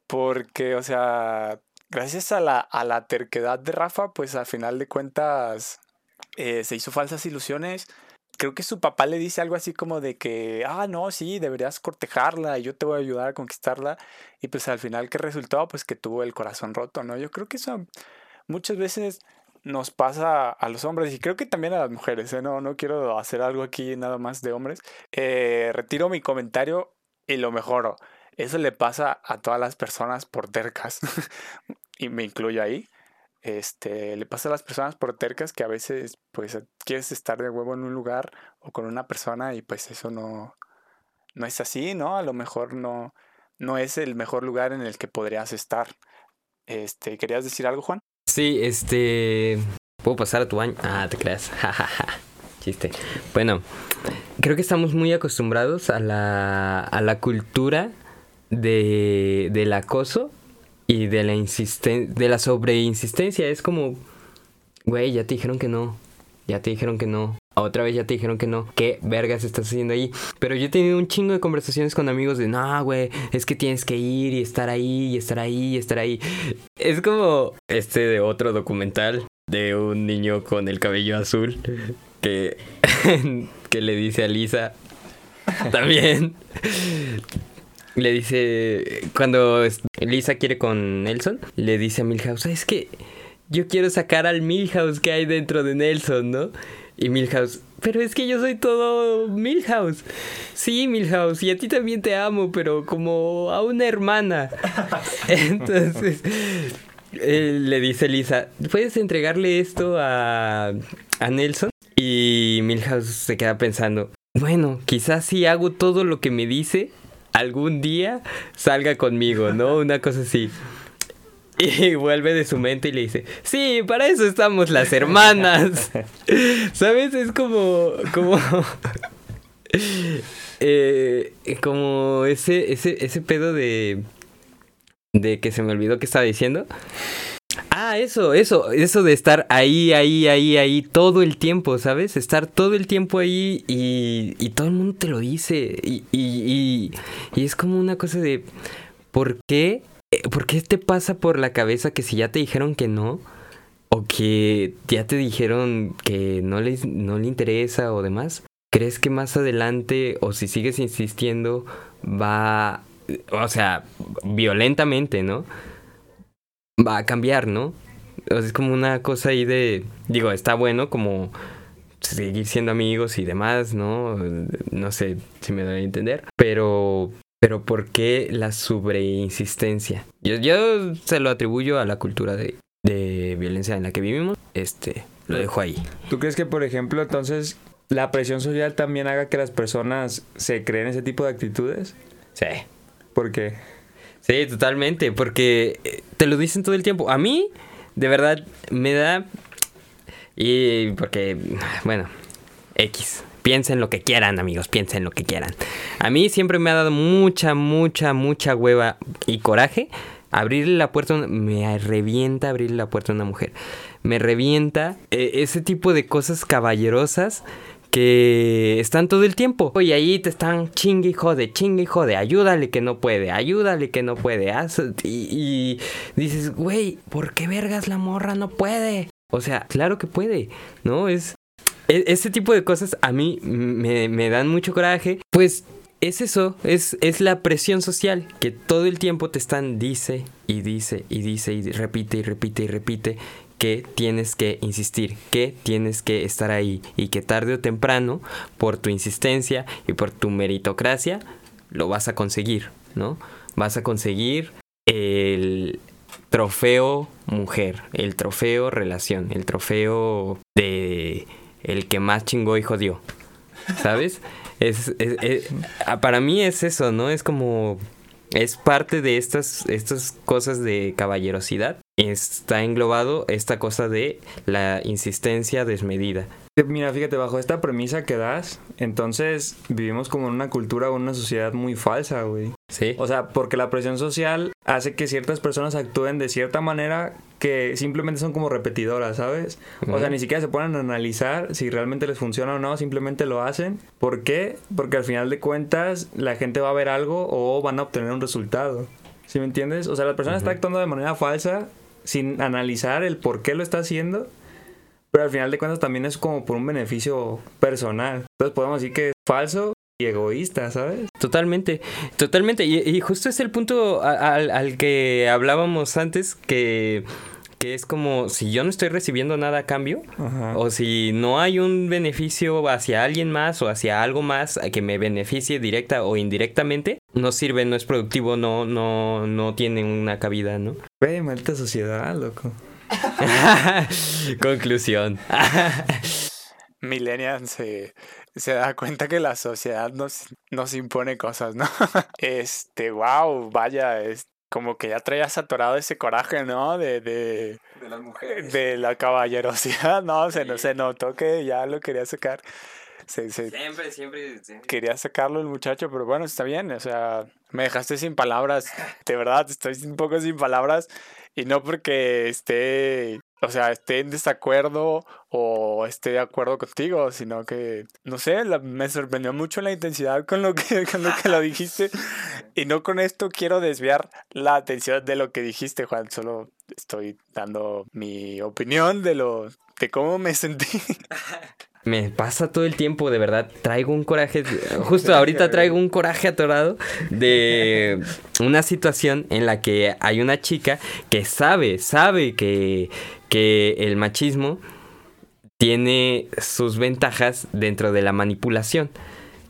Porque, o sea, gracias a la, a la terquedad de Rafa, pues al final de cuentas eh, se hizo falsas ilusiones. Creo que su papá le dice algo así como de que, ah, no, sí, deberías cortejarla yo te voy a ayudar a conquistarla. Y pues al final, ¿qué resultó? Pues que tuvo el corazón roto, ¿no? Yo creo que eso muchas veces nos pasa a los hombres y creo que también a las mujeres, ¿eh? no, no quiero hacer algo aquí nada más de hombres. Eh, retiro mi comentario y lo mejoro. Eso le pasa a todas las personas por tercas y me incluyo ahí este, le pasa a las personas por tercas que a veces pues quieres estar de huevo en un lugar o con una persona y pues eso no, no es así, ¿no? A lo mejor no, no es el mejor lugar en el que podrías estar. Este, ¿querías decir algo, Juan? Sí, este, puedo pasar a tu baño. Ah, te creas. Chiste. Bueno, creo que estamos muy acostumbrados a la, a la cultura de, del acoso y de la insisten de la sobreinsistencia. Es como, güey, ya te dijeron que no. Ya te dijeron que no. Otra vez ya te dijeron que no. ¿Qué vergas estás haciendo ahí? Pero yo he tenido un chingo de conversaciones con amigos de, no, güey, es que tienes que ir y estar ahí y estar ahí y estar ahí. Es como este de otro documental de un niño con el cabello azul que, que le dice a Lisa también le dice, cuando Lisa quiere con Nelson, le dice a Milhouse, es que yo quiero sacar al Milhouse que hay dentro de Nelson, ¿no? Y Milhouse, pero es que yo soy todo Milhouse. Sí, Milhouse, y a ti también te amo, pero como a una hermana. Entonces, le dice Lisa, ¿puedes entregarle esto a, a Nelson? Y Milhouse se queda pensando, bueno, quizás si hago todo lo que me dice, algún día salga conmigo, ¿no? Una cosa así. Y vuelve de su mente y le dice, sí, para eso estamos las hermanas. ¿Sabes? Es como, como, eh, como ese, ese, ese pedo de, de que se me olvidó que estaba diciendo. Ah, eso, eso, eso de estar ahí, ahí, ahí, ahí todo el tiempo, ¿sabes? Estar todo el tiempo ahí y, y todo el mundo te lo dice. Y, y, y, es como una cosa de, ¿por qué? Eh, ¿Por qué te pasa por la cabeza que si ya te dijeron que no? O que ya te dijeron que no le, no le interesa o demás. ¿Crees que más adelante o si sigues insistiendo va, o sea, violentamente, ¿no? Va a cambiar, ¿no? es como una cosa ahí de, digo, está bueno como seguir siendo amigos y demás, ¿no? No sé si me doy a entender, pero pero ¿por qué la sobreinsistencia? Yo, yo se lo atribuyo a la cultura de, de violencia en la que vivimos. Este, lo dejo ahí. ¿Tú crees que, por ejemplo, entonces la presión social también haga que las personas se creen ese tipo de actitudes? Sí. ¿Por qué? Sí, totalmente, porque eh, te lo dicen todo el tiempo. A mí, de verdad, me da... Y porque, bueno, X. Piensen lo que quieran, amigos, piensen lo que quieran. A mí siempre me ha dado mucha, mucha, mucha hueva y coraje abrirle la puerta, me revienta abrirle la puerta a una mujer. Me revienta eh, ese tipo de cosas caballerosas que están todo el tiempo. Y ahí te están chingue y jode, chingue y jode, ayúdale que no puede, ayúdale que no puede. y, dices, güey, ¿por qué vergas la morra no puede? O sea, claro que puede, ¿no? Es... E, ese tipo de cosas a mí me, me dan mucho coraje. Pues es eso, es, es la presión social que todo el tiempo te están dice y dice y dice y repite y repite y repite que tienes que insistir, que tienes que estar ahí y que tarde o temprano, por tu insistencia y por tu meritocracia, lo vas a conseguir, ¿no? Vas a conseguir el trofeo mujer, el trofeo relación, el trofeo de el que más chingó y jodió, ¿sabes? es, para mí es eso, ¿no? Es como es parte de estas, estas cosas de caballerosidad. Está englobado esta cosa de la insistencia desmedida. Mira, fíjate, bajo esta premisa que das, entonces vivimos como en una cultura o una sociedad muy falsa, güey. Sí. O sea, porque la presión social hace que ciertas personas actúen de cierta manera que simplemente son como repetidoras, ¿sabes? O sea, ni siquiera se ponen a analizar si realmente les funciona o no, simplemente lo hacen. ¿Por qué? Porque al final de cuentas la gente va a ver algo o van a obtener un resultado. ¿Sí me entiendes? O sea, la persona está actuando de manera falsa sin analizar el por qué lo está haciendo pero al final de cuentas también es como por un beneficio personal. Entonces podemos decir que es falso y egoísta, ¿sabes? Totalmente, totalmente. Y, justo es el punto al, que hablábamos antes, que, que, es como si yo no estoy recibiendo nada a cambio, o si no hay un beneficio hacia alguien más o hacia algo más que me beneficie directa o indirectamente, no sirve, no es productivo, no, no, no tiene una cabida, ¿no? Ve, maldita sociedad, loco. Conclusión. Millennials se, se da cuenta que la sociedad nos, nos impone cosas, ¿no? Este, wow, vaya, es como que ya traías atorado ese coraje, ¿no? De, de, de las mujeres. De la caballerosidad, ¿no? Se, se notó que ya lo quería sacar. siempre, siempre, Quería sacarlo el muchacho, pero bueno, está bien. O sea, me dejaste sin palabras. De verdad, estoy un poco sin palabras. Y no porque esté, o sea, esté en desacuerdo o esté de acuerdo contigo, sino que, no sé, me sorprendió mucho la intensidad con lo, que, con lo que lo dijiste. Y no con esto quiero desviar la atención de lo que dijiste, Juan. Solo estoy dando mi opinión de lo de cómo me sentí. Me pasa todo el tiempo, de verdad. Traigo un coraje. Justo ahorita traigo un coraje atorado de una situación en la que hay una chica que sabe, sabe que, que el machismo tiene sus ventajas dentro de la manipulación,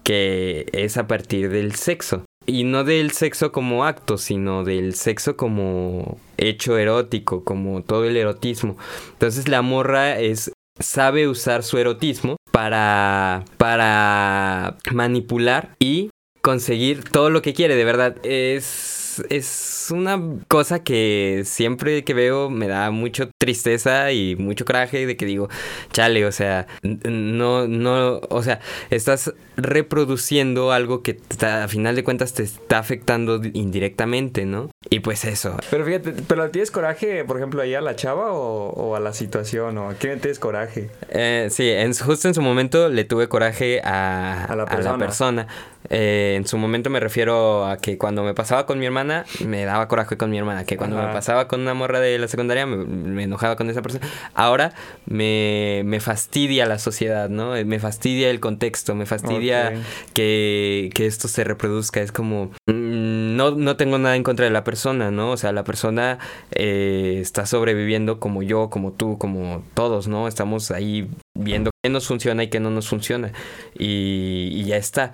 que es a partir del sexo. Y no del sexo como acto, sino del sexo como hecho erótico, como todo el erotismo. Entonces la morra es sabe usar su erotismo para, para manipular y conseguir todo lo que quiere, de verdad. Es, es una cosa que siempre que veo me da mucho tristeza y mucho coraje de que digo, chale, o sea, no, no, o sea, estás reproduciendo algo que a final de cuentas te está afectando indirectamente, ¿no? Y pues eso. Pero fíjate, ¿pero tienes coraje, por ejemplo, ahí a la chava o, a la situación? ¿O a quién tienes coraje? Eh, sí, en, justo en su momento le tuve coraje a, la persona. Eh, en su momento me refiero a que cuando me pasaba con mi hermana, me daba coraje con mi hermana. Que cuando me pasaba con una morra de la secundaria, me, enojaba con esa persona. Ahora me, me, fastidia la sociedad, ¿no? Me fastidia el contexto, me fastidia que, que, esto se reproduzca. Es como... Mm, no, no tengo nada en contra de la persona, ¿no? O sea, la persona eh, está sobreviviendo como yo, como tú, como todos, ¿no? Estamos ahí viendo qué nos funciona y qué no nos funciona. Y, y ya está.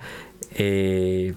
Eh,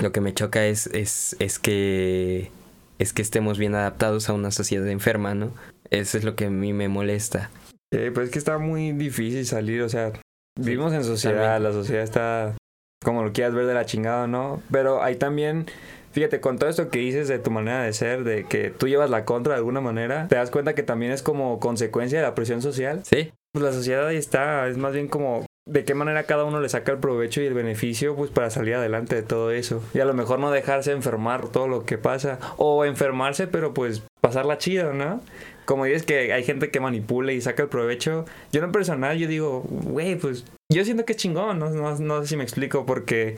lo que me choca es, es, es, que, es que estemos bien adaptados a una sociedad enferma, ¿no? Eso es lo que a mí me molesta. Eh, pues es que está muy difícil salir, o sea, vivimos en sociedad, la sociedad está como lo quieras ver de la chingada, ¿no? Pero hay también, fíjate, con todo esto que dices de tu manera de ser, de que tú llevas la contra de alguna manera, te das cuenta que también es como consecuencia de la presión social. Sí. Pues la sociedad ahí está, es más bien como de qué manera cada uno le saca el provecho y el beneficio pues para salir adelante de todo eso. Y a lo mejor no dejarse enfermar todo lo que pasa. O enfermarse, pero pues pasarla chido, ¿no? Como dices que hay gente que manipula y saca el provecho. Yo en personal, yo digo, güey, pues yo siento que es chingón, ¿no? No, no sé si me explico, porque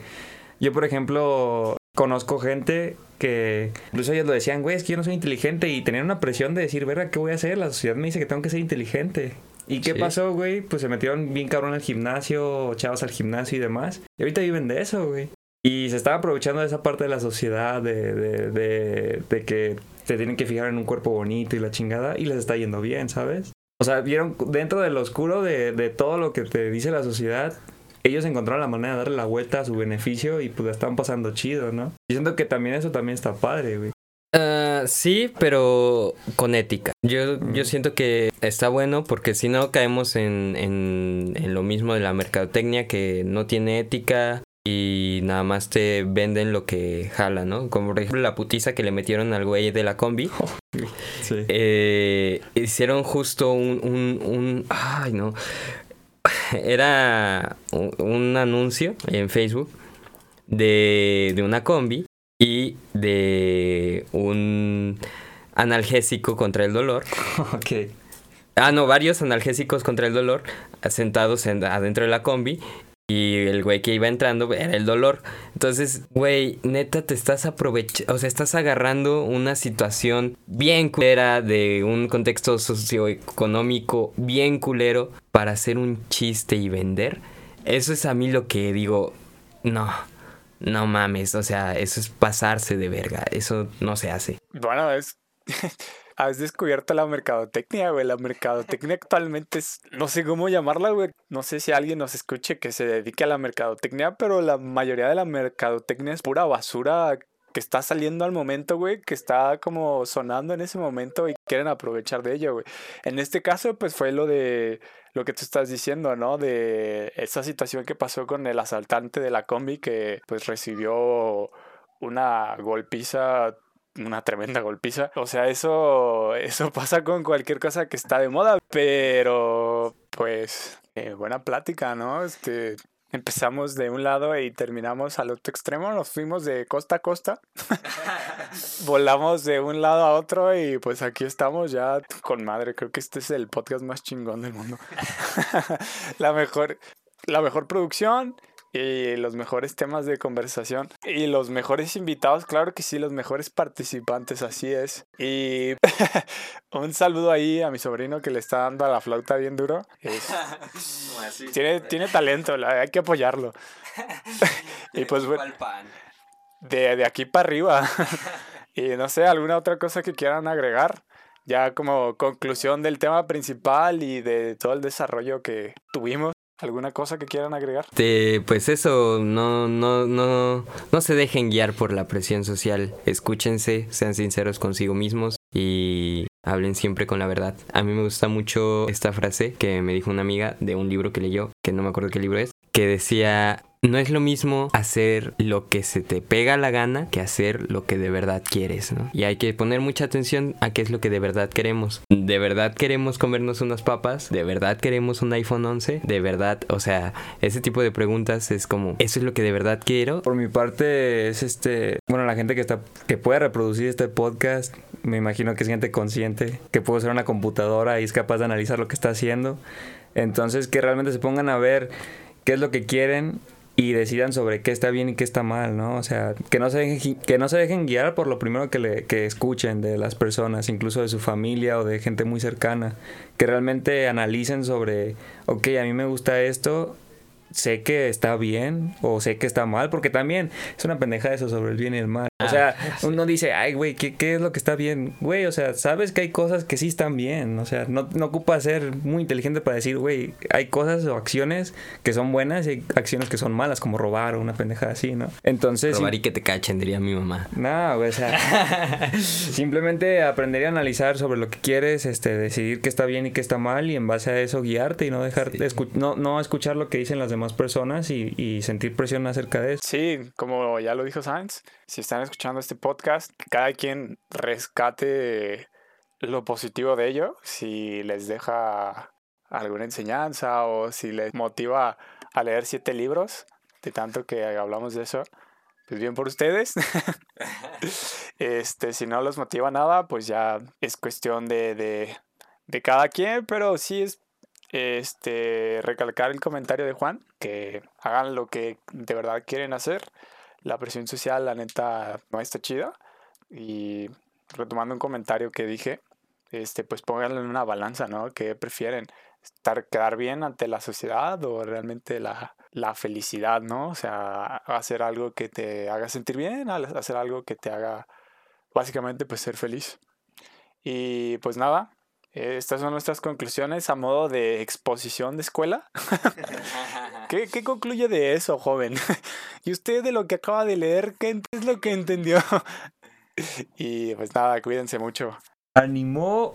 yo, por ejemplo, conozco gente que incluso ellos lo decían, güey, es que yo no soy inteligente y tenían una presión de decir, verga, ¿qué voy a hacer? La sociedad me dice que tengo que ser inteligente. ¿Y qué pasó, güey? Pues se metieron bien cabrón al gimnasio, chavos al gimnasio y demás. Y ahorita viven de eso, güey. Y se estaba aprovechando de esa parte de la sociedad, de, de, de, de que te tienen que fijar en un cuerpo bonito y la chingada, y les está yendo bien, ¿sabes? O sea, vieron dentro del oscuro de, de todo lo que te dice la sociedad, ellos encontraron la manera de darle la vuelta a su beneficio y pues la están pasando chido, ¿no? Y siento que también eso también está padre, güey. Uh, sí, pero con ética. Yo, yo siento que está bueno porque si no caemos en, en, en, lo mismo de la mercadotecnia que no tiene ética y nada más te venden lo que jala, ¿no? Como por ejemplo la putiza que le metieron al güey de la combi. sí. eh, hicieron justo un, un, un... Ay, no. Era un, un anuncio en Facebook de, de una combi y de un analgésico contra el dolor. Ok. Ah, no, varios analgésicos contra el dolor sentados en, adentro de la combi y el güey que iba entrando era el dolor. Entonces, güey, neta te estás aprovechando, o sea, estás agarrando una situación bien culera de un contexto socioeconómico bien culero para hacer un chiste y vender. Eso es a mí lo que digo, no, no mames, o sea, eso es pasarse de verga, eso no se hace. Bueno, es has descubierto la mercadotecnia, güey. La mercadotecnia actualmente es, no sé cómo llamarla, güey. No sé si alguien nos escuche que se dedique a la mercadotecnia, pero la mayoría de la mercadotecnia es pura basura que está saliendo al momento, güey, que está como sonando en ese momento y quieren aprovechar de ello, güey. En este caso, pues fue lo de lo que tú estás diciendo, ¿no? De esa situación que pasó con el asaltante de la combi que pues recibió una golpiza una tremenda golpiza. O sea, eso, eso pasa con cualquier cosa que está de moda. Pero, pues, eh, buena plática, ¿no? Este, empezamos de un lado y terminamos al otro extremo. Nos fuimos de costa a costa. Volamos de un lado a otro y pues aquí estamos ya con madre. Creo que este es el podcast más chingón del mundo. la mejor, la mejor producción y los mejores temas de conversación y los mejores invitados, claro que sí, los mejores participantes, así es. Y un saludo ahí a mi sobrino que le está dando a la flauta bien duro. tiene, tiene talento, hay que apoyarlo. y pues bueno, de, de aquí para arriba. y no sé, alguna otra cosa que quieran agregar ya como conclusión del tema principal y de todo el desarrollo que tuvimos. ¿Alguna cosa que quieran agregar? pues eso, no, no, no, no se dejen guiar por la presión social. Escúchense, sean sinceros consigo mismos y hablen siempre con la verdad. A mí me gusta mucho esta frase que me dijo una amiga de un libro que leyó, que no me acuerdo qué libro es, que decía, no es lo mismo hacer lo que se te pega la gana que hacer lo que de verdad quieres, ¿no? Y hay que poner mucha atención a qué es lo que de verdad queremos. ¿De verdad queremos comernos unas papas? ¿De verdad queremos un iPhone 11? ¿De verdad? O sea, ese tipo de preguntas es como, ¿eso es lo que de verdad quiero? Por mi parte es este, bueno, la gente que está que puede reproducir este podcast, me imagino que es gente consciente, que puede usar una computadora y es capaz de analizar lo que está haciendo. Entonces, que realmente se pongan a ver qué es lo que quieren y decidan sobre qué está bien y qué está mal, ¿no? O sea, que no se dejen, que no se dejen guiar por lo primero que, le, que escuchen de las personas, incluso de su familia o de gente muy cercana, que realmente analicen sobre, ok, a mí me gusta esto, sé que está bien o sé que está mal, porque también es una pendeja eso sobre el bien y el mal. O sea, ah, uno dice, ay, güey, ¿qué, ¿qué, es lo que está bien? Güey, o sea, sabes que hay cosas que sí están bien. O sea, no, no ocupa ser muy inteligente para decir, güey, hay cosas o acciones que son buenas y hay acciones que son malas, como robar o una pendeja así, ¿no? Entonces. Robar y que te cachen, diría mi mamá. No, güey, o sea. simplemente aprender a analizar sobre lo que quieres, este, decidir qué está bien y qué está mal y en base a eso guiarte y no dejar de no, no escuchar lo que dicen las demás personas y, y sentir presión acerca de eso. Sí, como ya lo dijo Sainz, si están escuchando este podcast, cada quien rescate lo positivo de ello, si les deja alguna enseñanza o si les motiva a leer siete libros, de tanto que hablamos de eso, pues bien por ustedes. este, si no los motiva nada, pues ya es cuestión de, de, de cada quien, pero sí es este recalcar el comentario de Juan, que hagan lo que de verdad quieren hacer la presión social, la neta, no está chida. Y retomando un comentario que dije, este, pues pónganlo en una balanza, ¿no? ¿Qué prefieren? ¿Estar, quedar bien ante la sociedad o realmente la, la felicidad, ¿no? O sea, hacer algo que te haga sentir bien, hacer algo que te haga básicamente pues ser feliz. Y pues nada, estas son nuestras conclusiones a modo de exposición de escuela. ¿Qué, ¿Qué, concluye de eso, joven? ¿Y usted de lo que acaba de leer, qué es lo que entendió? y pues nada, cuídense mucho. Animó